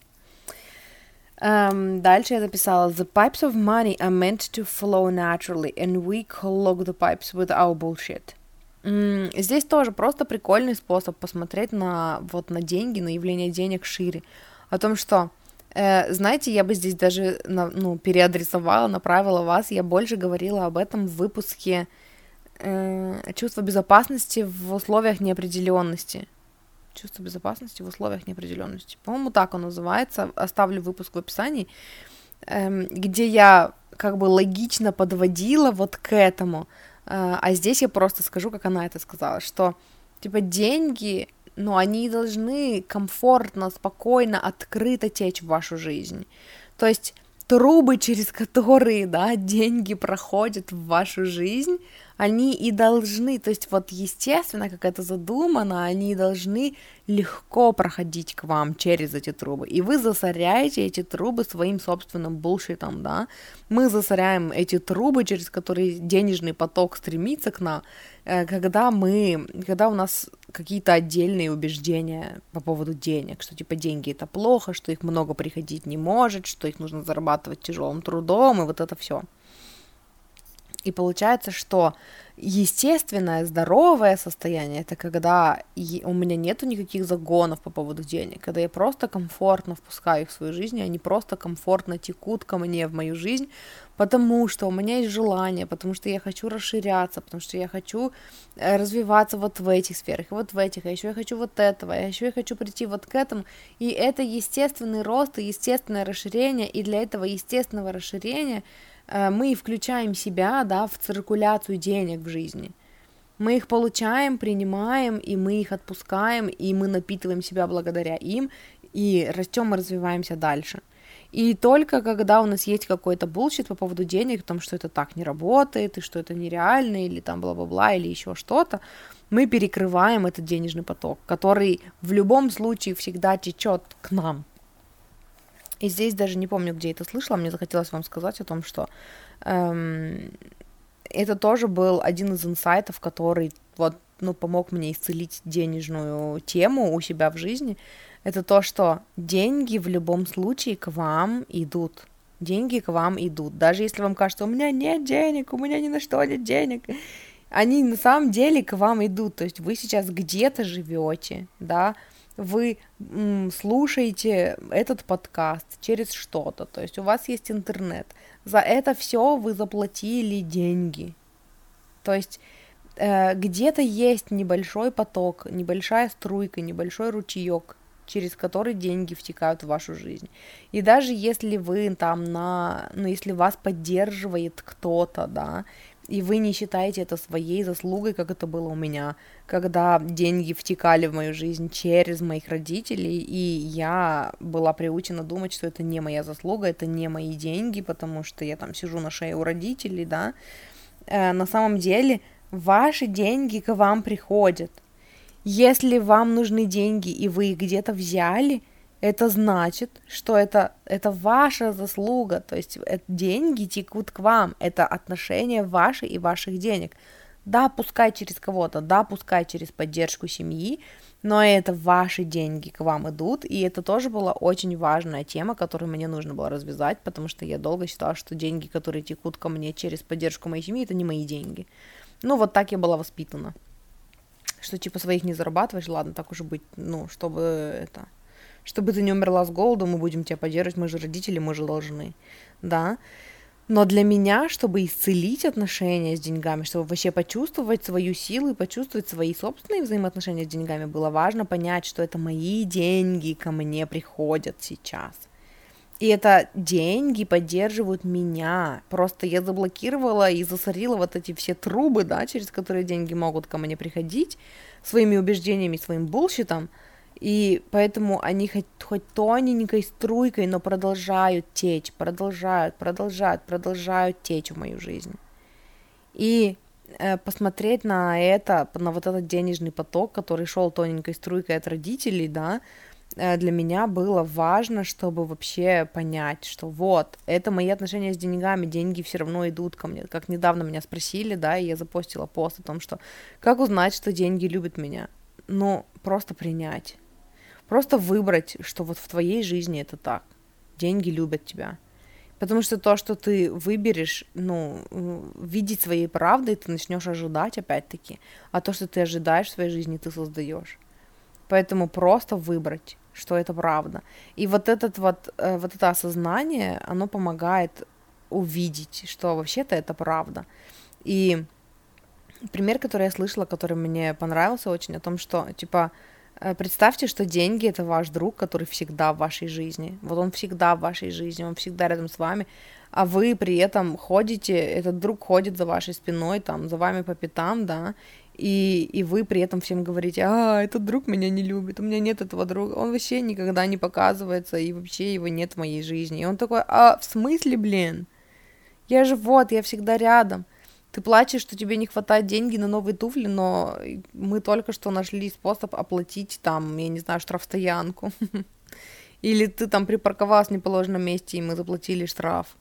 Um, дальше я записала The pipes of money are meant to flow naturally, and we clog the pipes with our bullshit. Mm, здесь тоже просто прикольный способ посмотреть на вот на деньги, на явление денег шире. О том, что, э, знаете, я бы здесь даже на, ну, переадресовала, направила вас. Я больше говорила об этом в выпуске э, чувство безопасности в условиях неопределенности чувство безопасности в условиях неопределенности. По-моему, так он называется. Оставлю выпуск в описании, эм, где я как бы логично подводила вот к этому. Э, а здесь я просто скажу, как она это сказала, что типа деньги, ну, они должны комфортно, спокойно, открыто течь в вашу жизнь. То есть трубы, через которые, да, деньги проходят в вашу жизнь, они и должны, то есть вот естественно, как это задумано, они должны легко проходить к вам через эти трубы, и вы засоряете эти трубы своим собственным булшитом, да, мы засоряем эти трубы, через которые денежный поток стремится к нам, когда мы, когда у нас какие-то отдельные убеждения по поводу денег, что типа деньги это плохо, что их много приходить не может, что их нужно зарабатывать тяжелым трудом, и вот это все. И получается, что естественное, здоровое состояние это когда у меня нету никаких загонов по поводу денег, когда я просто комфортно впускаю их в свою жизнь, и они просто комфортно текут ко мне в мою жизнь, потому что у меня есть желание, потому что я хочу расширяться, потому что я хочу э, развиваться вот в этих сферах, и вот в этих, а еще я хочу вот этого, а еще я хочу прийти вот к этому, и это естественный рост и естественное расширение, и для этого естественного расширения мы включаем себя, да, в циркуляцию денег в жизни. Мы их получаем, принимаем, и мы их отпускаем, и мы напитываем себя благодаря им, и растем и развиваемся дальше. И только когда у нас есть какой-то bullshit по поводу денег, том, что это так не работает, и что это нереально, или там бла-бла-бла, или еще что-то, мы перекрываем этот денежный поток, который в любом случае всегда течет к нам. И здесь даже не помню, где это слышала, мне захотелось вам сказать о том, что эм, это тоже был один из инсайтов, который вот, ну, помог мне исцелить денежную тему у себя в жизни. Это то, что деньги в любом случае к вам идут. Деньги к вам идут. Даже если вам кажется, у меня нет денег, у меня ни на что нет денег, они на самом деле к вам идут. То есть вы сейчас где-то живете, да, вы слушаете этот подкаст через что-то, то есть у вас есть интернет. За это все вы заплатили деньги. То есть э, где-то есть небольшой поток, небольшая струйка, небольшой ручеек, через который деньги втекают в вашу жизнь. И даже если вы там на, ну если вас поддерживает кто-то, да, и вы не считаете это своей заслугой, как это было у меня, когда деньги втекали в мою жизнь через моих родителей, и я была приучена думать, что это не моя заслуга, это не мои деньги, потому что я там сижу на шее у родителей, да, э, на самом деле ваши деньги к вам приходят. Если вам нужны деньги, и вы их где-то взяли, это значит, что это, это ваша заслуга, то есть это деньги текут к вам, это отношения ваши и ваших денег. Да, пускай через кого-то, да, пускай через поддержку семьи, но это ваши деньги к вам идут, и это тоже была очень важная тема, которую мне нужно было развязать, потому что я долго считала, что деньги, которые текут ко мне через поддержку моей семьи, это не мои деньги. Ну, вот так я была воспитана. Что типа своих не зарабатываешь, ладно, так уже быть, ну, чтобы это чтобы ты не умерла с голоду, мы будем тебя поддерживать, мы же родители, мы же должны, да. Но для меня, чтобы исцелить отношения с деньгами, чтобы вообще почувствовать свою силу и почувствовать свои собственные взаимоотношения с деньгами, было важно понять, что это мои деньги ко мне приходят сейчас. И это деньги поддерживают меня. Просто я заблокировала и засорила вот эти все трубы, да, через которые деньги могут ко мне приходить, своими убеждениями, своим булщитом, и поэтому они хоть, хоть тоненькой струйкой, но продолжают течь, продолжают, продолжают, продолжают течь в мою жизнь. И э, посмотреть на это, на вот этот денежный поток, который шел тоненькой струйкой от родителей, да, э, для меня было важно, чтобы вообще понять, что вот, это мои отношения с деньгами, деньги все равно идут ко мне. Как недавно меня спросили, да, и я запостила пост о том, что как узнать, что деньги любят меня. Ну, просто принять Просто выбрать, что вот в твоей жизни это так. Деньги любят тебя. Потому что то, что ты выберешь, ну, видеть своей правдой, ты начнешь ожидать опять-таки. А то, что ты ожидаешь в своей жизни, ты создаешь. Поэтому просто выбрать, что это правда. И вот, этот вот, э, вот это осознание, оно помогает увидеть, что вообще-то это правда. И пример, который я слышала, который мне понравился очень, о том, что, типа, Э, представьте, что деньги это ваш друг, который всегда в вашей жизни. Вот он всегда в вашей жизни, он всегда рядом с вами, а вы при этом ходите, этот друг ходит за вашей спиной, там, за вами по пятам, да, и, и вы при этом всем говорите, а, этот друг меня не любит, у меня нет этого друга, он вообще никогда не показывается, и вообще его нет в моей жизни. И он такой, а, в смысле, блин? Я же вот, я всегда рядом. Ты плачешь, что тебе не хватает деньги на новые туфли, но мы только что нашли способ оплатить там, я не знаю, штрафстоянку. Или ты там припарковалась в неположенном месте, и мы заплатили штраф.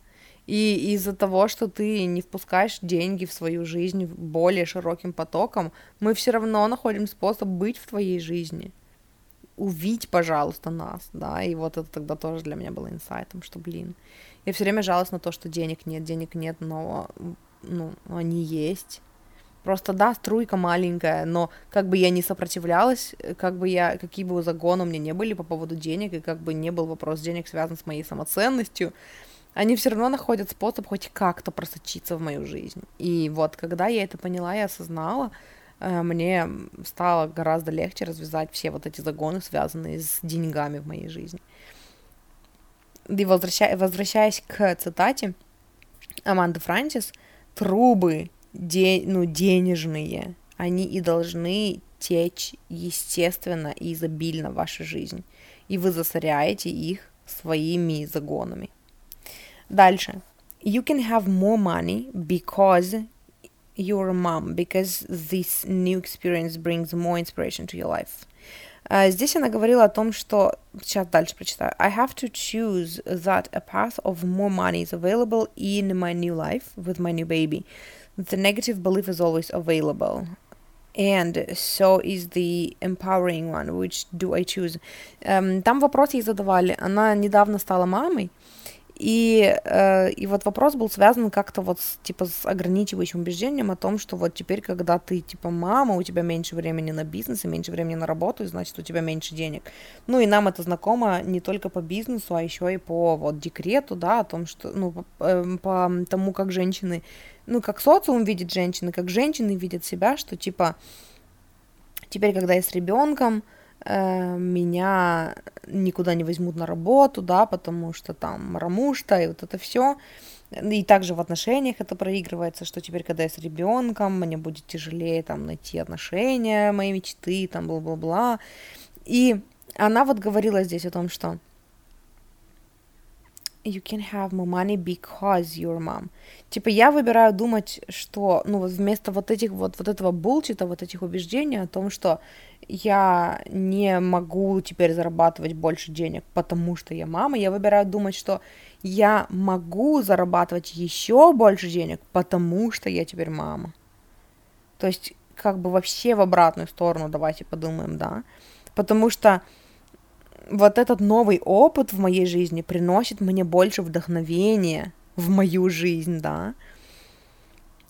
И из-за того, что ты не впускаешь деньги в свою жизнь более широким потоком, мы все равно находим способ быть в твоей жизни. Увидь, пожалуйста, нас, да, и вот это тогда тоже для меня было инсайтом, что, блин, я все время жалуюсь на то, что денег нет, денег нет, но ну, они есть. Просто, да, струйка маленькая, но как бы я не сопротивлялась, как бы я, какие бы загоны у меня не были по поводу денег, и как бы не был вопрос денег связан с моей самоценностью, они все равно находят способ хоть как-то просочиться в мою жизнь. И вот, когда я это поняла и осознала, э, мне стало гораздо легче развязать все вот эти загоны, связанные с деньгами в моей жизни. И возвращаясь к цитате, Аманда Франсис, трубы де, ну, денежные, они и должны течь естественно и изобильно в вашу жизнь. И вы засоряете их своими загонами. Дальше. You can have more money because you're a mom, because this new experience brings more inspiration to your life. Uh, здесь она говорила о том, что... Сейчас дальше прочитаю. I have to choose that a path of more money is available in my new life with my new baby. The negative belief is always available. And so is the empowering one. Which do I choose? Um, там вопрос ей задавали. Она недавно стала мамой. И, э, и вот вопрос был связан как-то вот с, типа с ограничивающим убеждением о том, что вот теперь, когда ты типа мама, у тебя меньше времени на бизнес и меньше времени на работу, и значит у тебя меньше денег. Ну и нам это знакомо не только по бизнесу, а еще и по вот декрету, да, о том, что, ну, по, э, по тому, как женщины, ну, как социум видит женщины, как женщины видят себя, что типа теперь, когда я с ребенком, э, меня никуда не возьмут на работу, да, потому что там марамушта и вот это все. И также в отношениях это проигрывается, что теперь, когда я с ребенком, мне будет тяжелее там найти отношения, мои мечты, там бла-бла-бла. И она вот говорила здесь о том, что you can have more money because you're mom. Типа я выбираю думать, что, ну вот вместо вот этих вот, вот этого булчита, вот этих убеждений о том, что я не могу теперь зарабатывать больше денег, потому что я мама, я выбираю думать, что я могу зарабатывать еще больше денег, потому что я теперь мама. То есть как бы вообще в обратную сторону давайте подумаем, да. Потому что вот этот новый опыт в моей жизни приносит мне больше вдохновения в мою жизнь, да.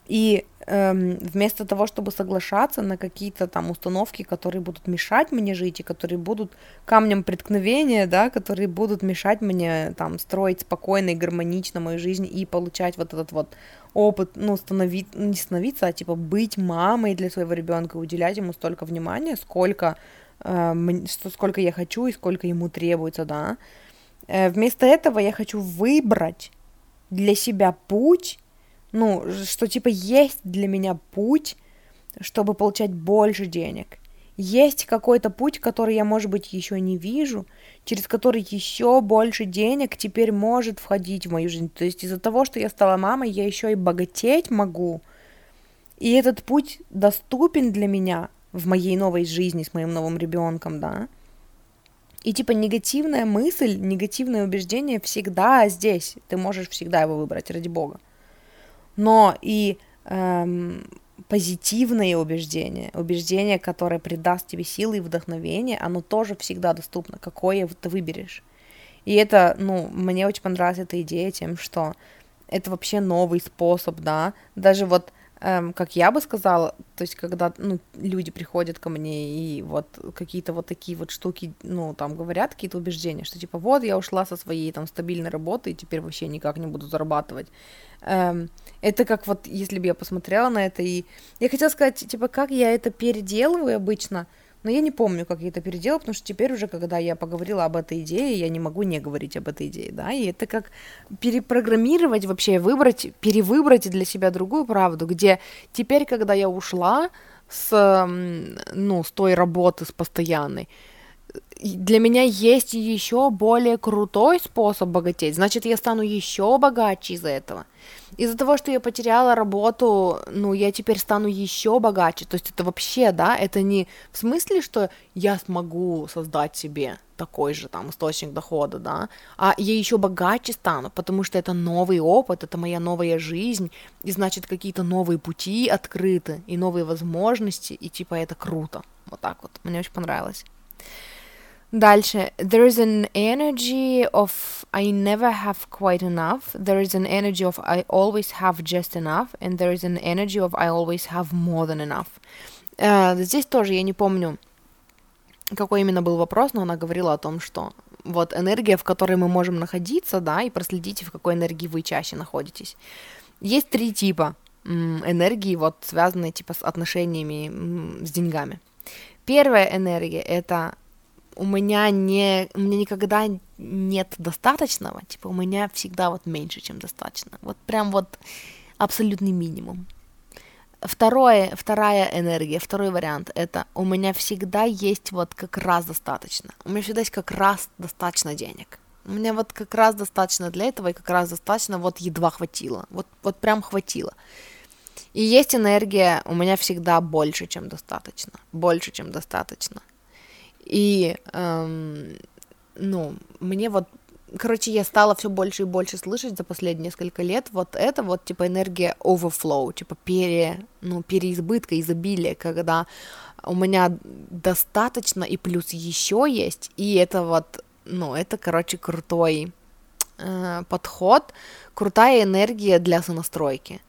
И эм, вместо того, чтобы соглашаться на какие-то там установки, которые будут мешать мне жить и которые будут камнем преткновения, да, которые будут мешать мне там строить спокойно и гармонично мою жизнь и получать вот этот вот опыт, ну, становить, не становиться, а типа быть мамой для своего ребенка, уделять ему столько внимания, сколько, э, сколько я хочу и сколько ему требуется, да. Э, вместо этого я хочу выбрать для себя путь, ну, что типа есть для меня путь, чтобы получать больше денег. Есть какой-то путь, который я, может быть, еще не вижу, через который еще больше денег теперь может входить в мою жизнь. То есть из-за того, что я стала мамой, я еще и богатеть могу. И этот путь доступен для меня в моей новой жизни с моим новым ребенком, да. И типа негативная мысль, негативное убеждение всегда здесь. Ты можешь всегда его выбрать, ради бога но и эм, позитивное убеждение, убеждение, которое придаст тебе силы и вдохновение, оно тоже всегда доступно, какое ты выберешь. И это, ну, мне очень понравилась эта идея тем, что это вообще новый способ, да, даже вот эм, как я бы сказала, то есть когда ну, люди приходят ко мне и вот какие-то вот такие вот штуки, ну, там говорят какие-то убеждения, что типа вот я ушла со своей там стабильной работы и теперь вообще никак не буду зарабатывать. Эм, это как вот, если бы я посмотрела на это и... Я хотела сказать, типа, как я это переделываю обычно, но я не помню, как я это переделала, потому что теперь уже, когда я поговорила об этой идее, я не могу не говорить об этой идее, да, и это как перепрограммировать вообще, выбрать, перевыбрать для себя другую правду, где теперь, когда я ушла с, ну, с той работы, с постоянной, для меня есть еще более крутой способ богатеть, значит, я стану еще богаче из-за этого. Из-за того, что я потеряла работу, ну, я теперь стану еще богаче. То есть это вообще, да, это не в смысле, что я смогу создать себе такой же там источник дохода, да, а я еще богаче стану, потому что это новый опыт, это моя новая жизнь, и значит какие-то новые пути открыты, и новые возможности, и типа это круто. Вот так вот. Мне очень понравилось. Дальше. There is an energy of I never have quite enough. There is an energy of I always have just enough. And there is an energy of I always have more than enough. Uh, здесь тоже я не помню, какой именно был вопрос, но она говорила о том, что вот энергия, в которой мы можем находиться, да, и проследите, в какой энергии вы чаще находитесь. Есть три типа энергии, вот связанные типа с отношениями с деньгами. Первая энергия — это у меня не, у меня никогда нет достаточного, типа у меня всегда вот меньше, чем достаточно, вот прям вот абсолютный минимум. Второе, вторая энергия, второй вариант, это у меня всегда есть вот как раз достаточно, у меня всегда есть как раз достаточно денег, у меня вот как раз достаточно для этого, и как раз достаточно вот едва хватило, вот, вот прям хватило. И есть энергия у меня всегда больше, чем достаточно, больше, чем достаточно. И, эм, ну, мне вот, короче, я стала все больше и больше слышать за последние несколько лет вот это вот, типа, энергия overflow, типа, пере, ну, переизбытка, изобилия, когда у меня достаточно и плюс еще есть, и это вот, ну, это, короче, крутой э, подход, крутая энергия для сонастройки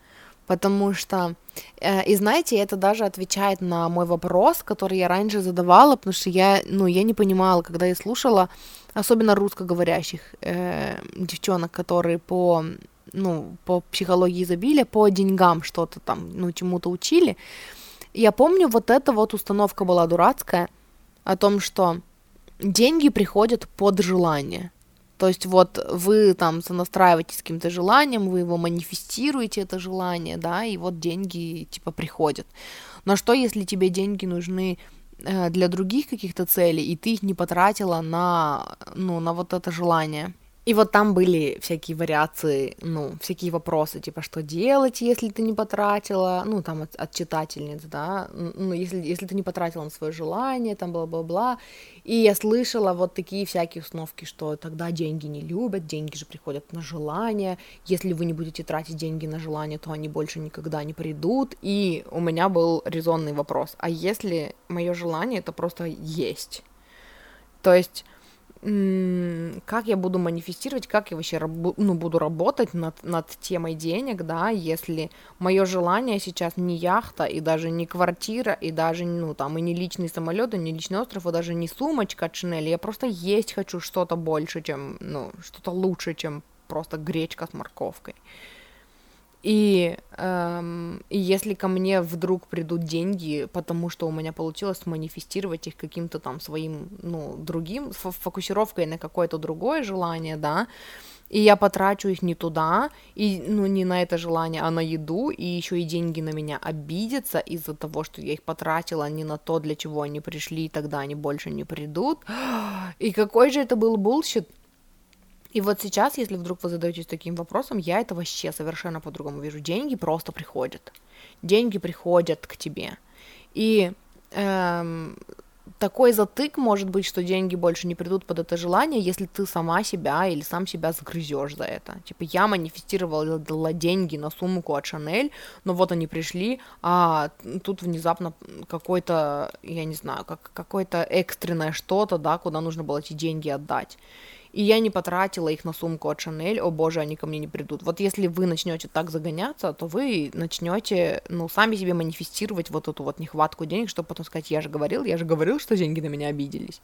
потому что, э, и знаете, это даже отвечает на мой вопрос, который я раньше задавала, потому что я, ну, я не понимала, когда я слушала, особенно русскоговорящих э, девчонок, которые по, ну, по психологии изобилия, по деньгам что-то там, ну, чему-то учили, я помню, вот эта вот установка была дурацкая, о том, что деньги приходят под желание – то есть вот вы там сонастраиваетесь с каким-то желанием, вы его манифестируете, это желание, да, и вот деньги типа приходят. Но что, если тебе деньги нужны э, для других каких-то целей, и ты их не потратила на, ну, на вот это желание? И вот там были всякие вариации, ну, всякие вопросы, типа, что делать, если ты не потратила, ну, там от, от читательниц, да, ну, если, если ты не потратила на свое желание, там бла-бла-бла. И я слышала вот такие всякие установки, что тогда деньги не любят, деньги же приходят на желание, если вы не будете тратить деньги на желание, то они больше никогда не придут. И у меня был резонный вопрос, а если мое желание это просто есть? То есть как я буду манифестировать, как я вообще ну, буду работать над, над темой денег, да, если мое желание сейчас не яхта, и даже не квартира, и даже, ну, там, и не личный самолет, и не личный остров, и даже не сумочка от я просто есть хочу что-то больше, чем, ну, что-то лучше, чем просто гречка с морковкой. И, эм, и если ко мне вдруг придут деньги, потому что у меня получилось манифестировать их каким-то там своим, ну, другим, фокусировкой на какое-то другое желание, да, и я потрачу их не туда, и, ну, не на это желание, а на еду, и еще и деньги на меня обидятся из-за того, что я их потратила не на то, для чего они пришли, и тогда они больше не придут. И какой же это был bullshit? И вот сейчас, если вдруг вы задаетесь таким вопросом, я это вообще совершенно по-другому вижу. Деньги просто приходят. Деньги приходят к тебе. И эм, такой затык может быть, что деньги больше не придут под это желание, если ты сама себя или сам себя загрызешь за это. Типа я манифестировала деньги на сумку от Шанель, но вот они пришли, а тут внезапно какой-то, я не знаю, как какое-то экстренное что-то, да, куда нужно было эти деньги отдать и я не потратила их на сумку от Шанель, о боже, они ко мне не придут. Вот если вы начнете так загоняться, то вы начнете, ну, сами себе манифестировать вот эту вот нехватку денег, чтобы потом сказать, я же говорил, я же говорил, что деньги на меня обиделись.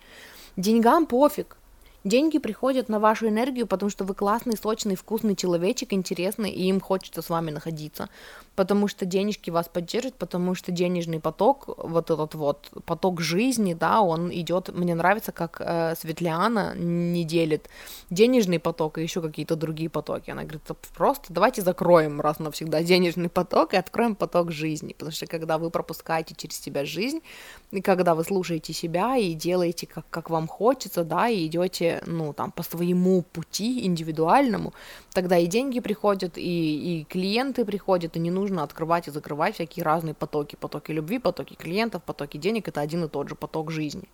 Деньгам пофиг, Деньги приходят на вашу энергию, потому что вы классный, сочный, вкусный человечек, интересный, и им хочется с вами находиться. Потому что денежки вас поддержат, потому что денежный поток, вот этот вот поток жизни, да, он идет. Мне нравится, как э, Светлана не делит денежный поток и еще какие-то другие потоки. Она говорит, просто давайте закроем раз навсегда денежный поток и откроем поток жизни. Потому что когда вы пропускаете через себя жизнь, и когда вы слушаете себя и делаете как, как вам хочется, да, и идете ну, там, по своему пути индивидуальному, тогда и деньги приходят, и, и клиенты приходят, и не нужно открывать и закрывать всякие разные потоки, потоки любви, потоки клиентов, потоки денег, это один и тот же поток жизни.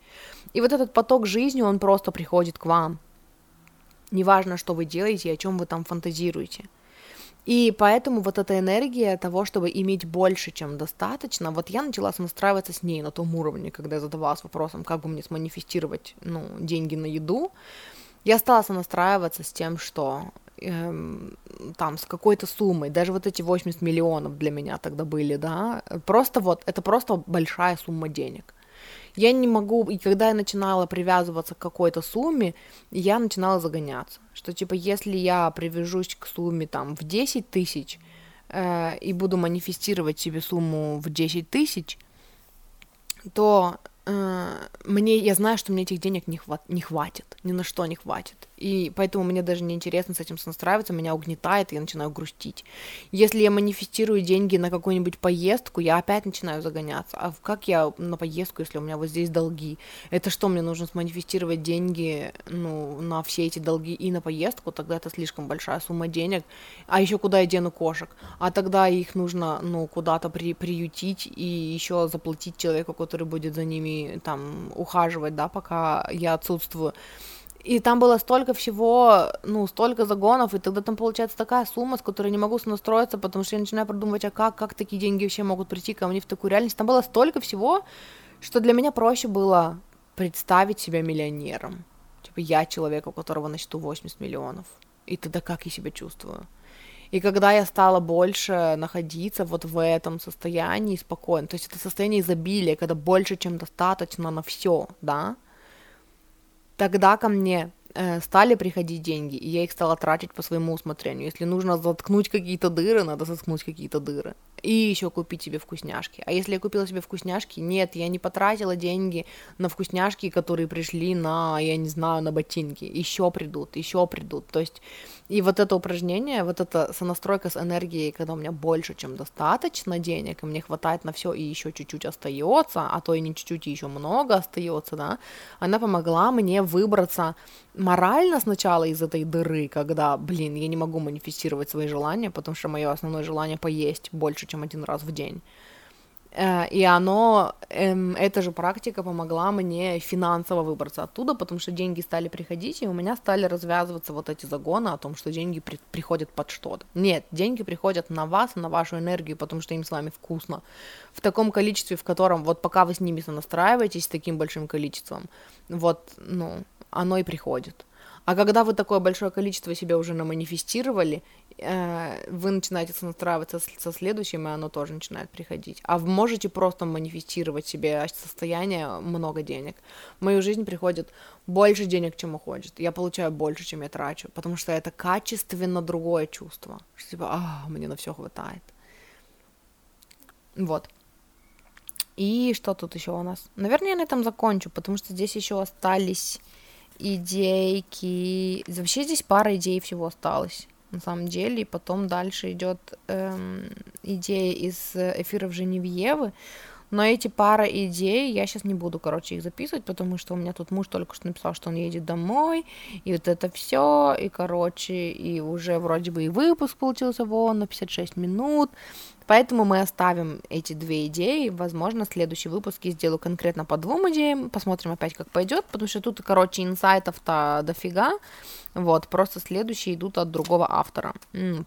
И вот этот поток жизни, он просто приходит к вам. Неважно, что вы делаете и о чем вы там фантазируете. И поэтому вот эта энергия того, чтобы иметь больше, чем достаточно, вот я начала настраиваться с ней на том уровне, когда я задавалась вопросом, как бы мне сманифестировать, ну, деньги на еду, я стала сонастраиваться с тем, что эм, там с какой-то суммой, даже вот эти 80 миллионов для меня тогда были, да, просто вот, это просто большая сумма денег я не могу, и когда я начинала привязываться к какой-то сумме, я начинала загоняться, что типа если я привяжусь к сумме там в 10 тысяч э, и буду манифестировать себе сумму в 10 тысяч, то э, мне, я знаю, что мне этих денег не, хват, не хватит, ни на что не хватит. И поэтому мне даже не интересно с этим сонастраиваться, меня угнетает, я начинаю грустить. Если я манифестирую деньги на какую-нибудь поездку, я опять начинаю загоняться. А как я на поездку, если у меня вот здесь долги? Это что, мне нужно сманифестировать деньги, ну, на все эти долги и на поездку? Тогда это слишком большая сумма денег. А еще куда я дену кошек? А тогда их нужно, ну, куда-то при, приютить и еще заплатить человеку, который будет за ними там ухаживать, да, пока я отсутствую. И там было столько всего, ну, столько загонов, и тогда там получается такая сумма, с которой не могу настроиться, потому что я начинаю продумывать, а как, как такие деньги вообще могут прийти ко мне в такую реальность. Там было столько всего, что для меня проще было представить себя миллионером. Типа я человек, у которого на счету 80 миллионов. И тогда как я себя чувствую? И когда я стала больше находиться вот в этом состоянии спокойно, то есть это состояние изобилия, когда больше, чем достаточно на все, да, Тогда ко мне э, стали приходить деньги, и я их стала тратить по своему усмотрению. Если нужно заткнуть какие-то дыры, надо заткнуть какие-то дыры и еще купить себе вкусняшки. А если я купила себе вкусняшки, нет, я не потратила деньги на вкусняшки, которые пришли на, я не знаю, на ботинки. Еще придут, еще придут. То есть, и вот это упражнение, вот эта сонастройка с энергией, когда у меня больше, чем достаточно денег, и мне хватает на все, и еще чуть-чуть остается, а то и не чуть-чуть, и еще много остается, да, она помогла мне выбраться морально сначала из этой дыры, когда, блин, я не могу манифестировать свои желания, потому что мое основное желание поесть больше, чем один раз в день. Э, и оно, эм, эта же практика помогла мне финансово выбраться оттуда, потому что деньги стали приходить, и у меня стали развязываться вот эти загоны о том, что деньги при, приходят под что-то. Нет, деньги приходят на вас, на вашу энергию, потому что им с вами вкусно. В таком количестве, в котором вот пока вы с ними сонастраиваетесь, с таким большим количеством, вот, ну, оно и приходит. А когда вы такое большое количество себя уже наманифестировали, э, вы начинаете настраиваться со следующим, и оно тоже начинает приходить. А вы можете просто манифестировать себе состояние много денег. В мою жизнь приходит больше денег, чем уходит. Я получаю больше, чем я трачу, потому что это качественно другое чувство. Что типа, а, мне на все хватает. Вот. И что тут еще у нас? Наверное, я на этом закончу, потому что здесь еще остались идейки. Вообще здесь пара идей всего осталось на самом деле, и потом дальше идет эм, идея из эфиров Женевьевы, но эти пара идей, я сейчас не буду, короче, их записывать, потому что у меня тут муж только что написал, что он едет домой, и вот это все, и, короче, и уже вроде бы и выпуск получился вон на 56 минут, Поэтому мы оставим эти две идеи. Возможно, следующий выпуск я сделаю конкретно по двум идеям. Посмотрим опять, как пойдет, потому что тут, короче, инсайтов-то дофига. Вот, просто следующие идут от другого автора.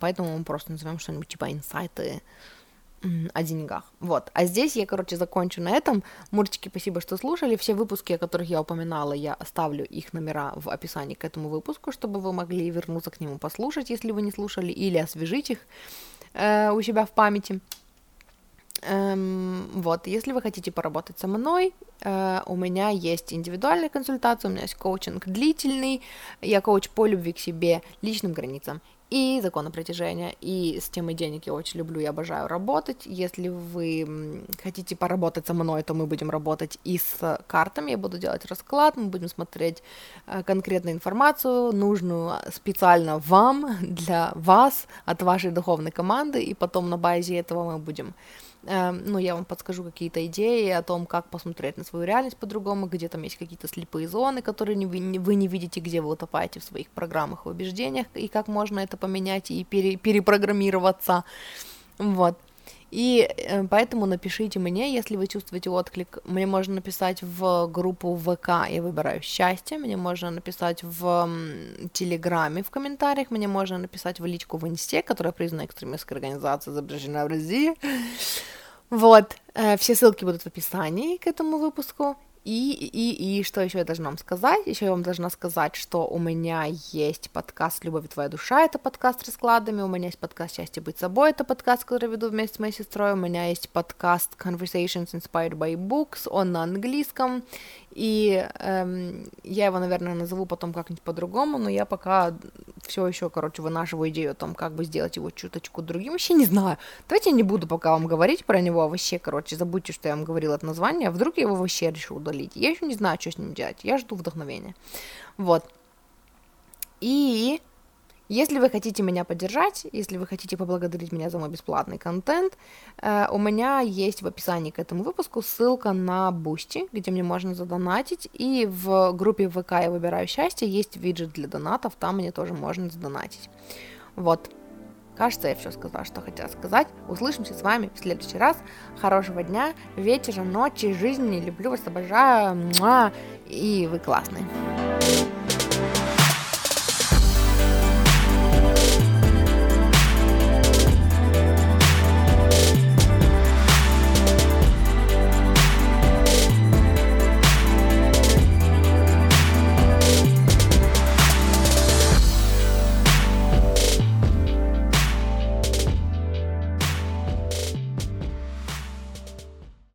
Поэтому мы просто назовем что-нибудь типа инсайты о деньгах. Вот. А здесь я, короче, закончу на этом. Мурчики, спасибо, что слушали. Все выпуски, о которых я упоминала, я оставлю их номера в описании к этому выпуску, чтобы вы могли вернуться к нему послушать, если вы не слушали, или освежить их э, у себя в памяти. Эм, вот, если вы хотите поработать со мной, э, у меня есть индивидуальная консультация, у меня есть коучинг длительный, я коуч по любви к себе, личным границам и закона притяжения, и с темой денег я очень люблю и обожаю работать. Если вы хотите поработать со мной, то мы будем работать и с картами, я буду делать расклад, мы будем смотреть э, конкретную информацию, нужную специально вам, для вас, от вашей духовной команды, и потом на базе этого мы будем ну, я вам подскажу какие-то идеи о том, как посмотреть на свою реальность по-другому, где там есть какие-то слепые зоны, которые не, вы не видите, где вы утопаете в своих программах и убеждениях, и как можно это поменять и пере, перепрограммироваться. Вот. И э, поэтому напишите мне, если вы чувствуете отклик. Мне можно написать в группу ВК, я выбираю счастье. Мне можно написать в Телеграме в комментариях. Мне можно написать в личку в Инсте, которая признана экстремистской организацией, запрещена в России. Вот, э, все ссылки будут в описании к этому выпуску. И, и, и что еще я должна вам сказать? Еще я вам должна сказать, что у меня есть подкаст «Любовь твоя душа», это подкаст с раскладами, у меня есть подкаст «Счастье быть собой», это подкаст, который веду вместе с моей сестрой, у меня есть подкаст «Conversations Inspired by Books», он на английском, и эм, я его, наверное, назову потом как-нибудь по-другому, но я пока все еще, короче, вынашиваю идею о том, как бы сделать его чуточку другим, вообще не знаю. Давайте я не буду пока вам говорить про него, вообще, короче, забудьте, что я вам говорила это название, а вдруг я его вообще решу удалить. Я еще не знаю, что с ним делать, я жду вдохновения. Вот. И если вы хотите меня поддержать, если вы хотите поблагодарить меня за мой бесплатный контент, э, у меня есть в описании к этому выпуску ссылка на Бусти, где мне можно задонатить, и в группе ВК «Я выбираю счастье» есть виджет для донатов, там мне тоже можно задонатить. Вот. Кажется, я все сказала, что хотела сказать. Услышимся с вами в следующий раз. Хорошего дня, вечера, ночи, жизни. Люблю вас, обожаю. И вы классные.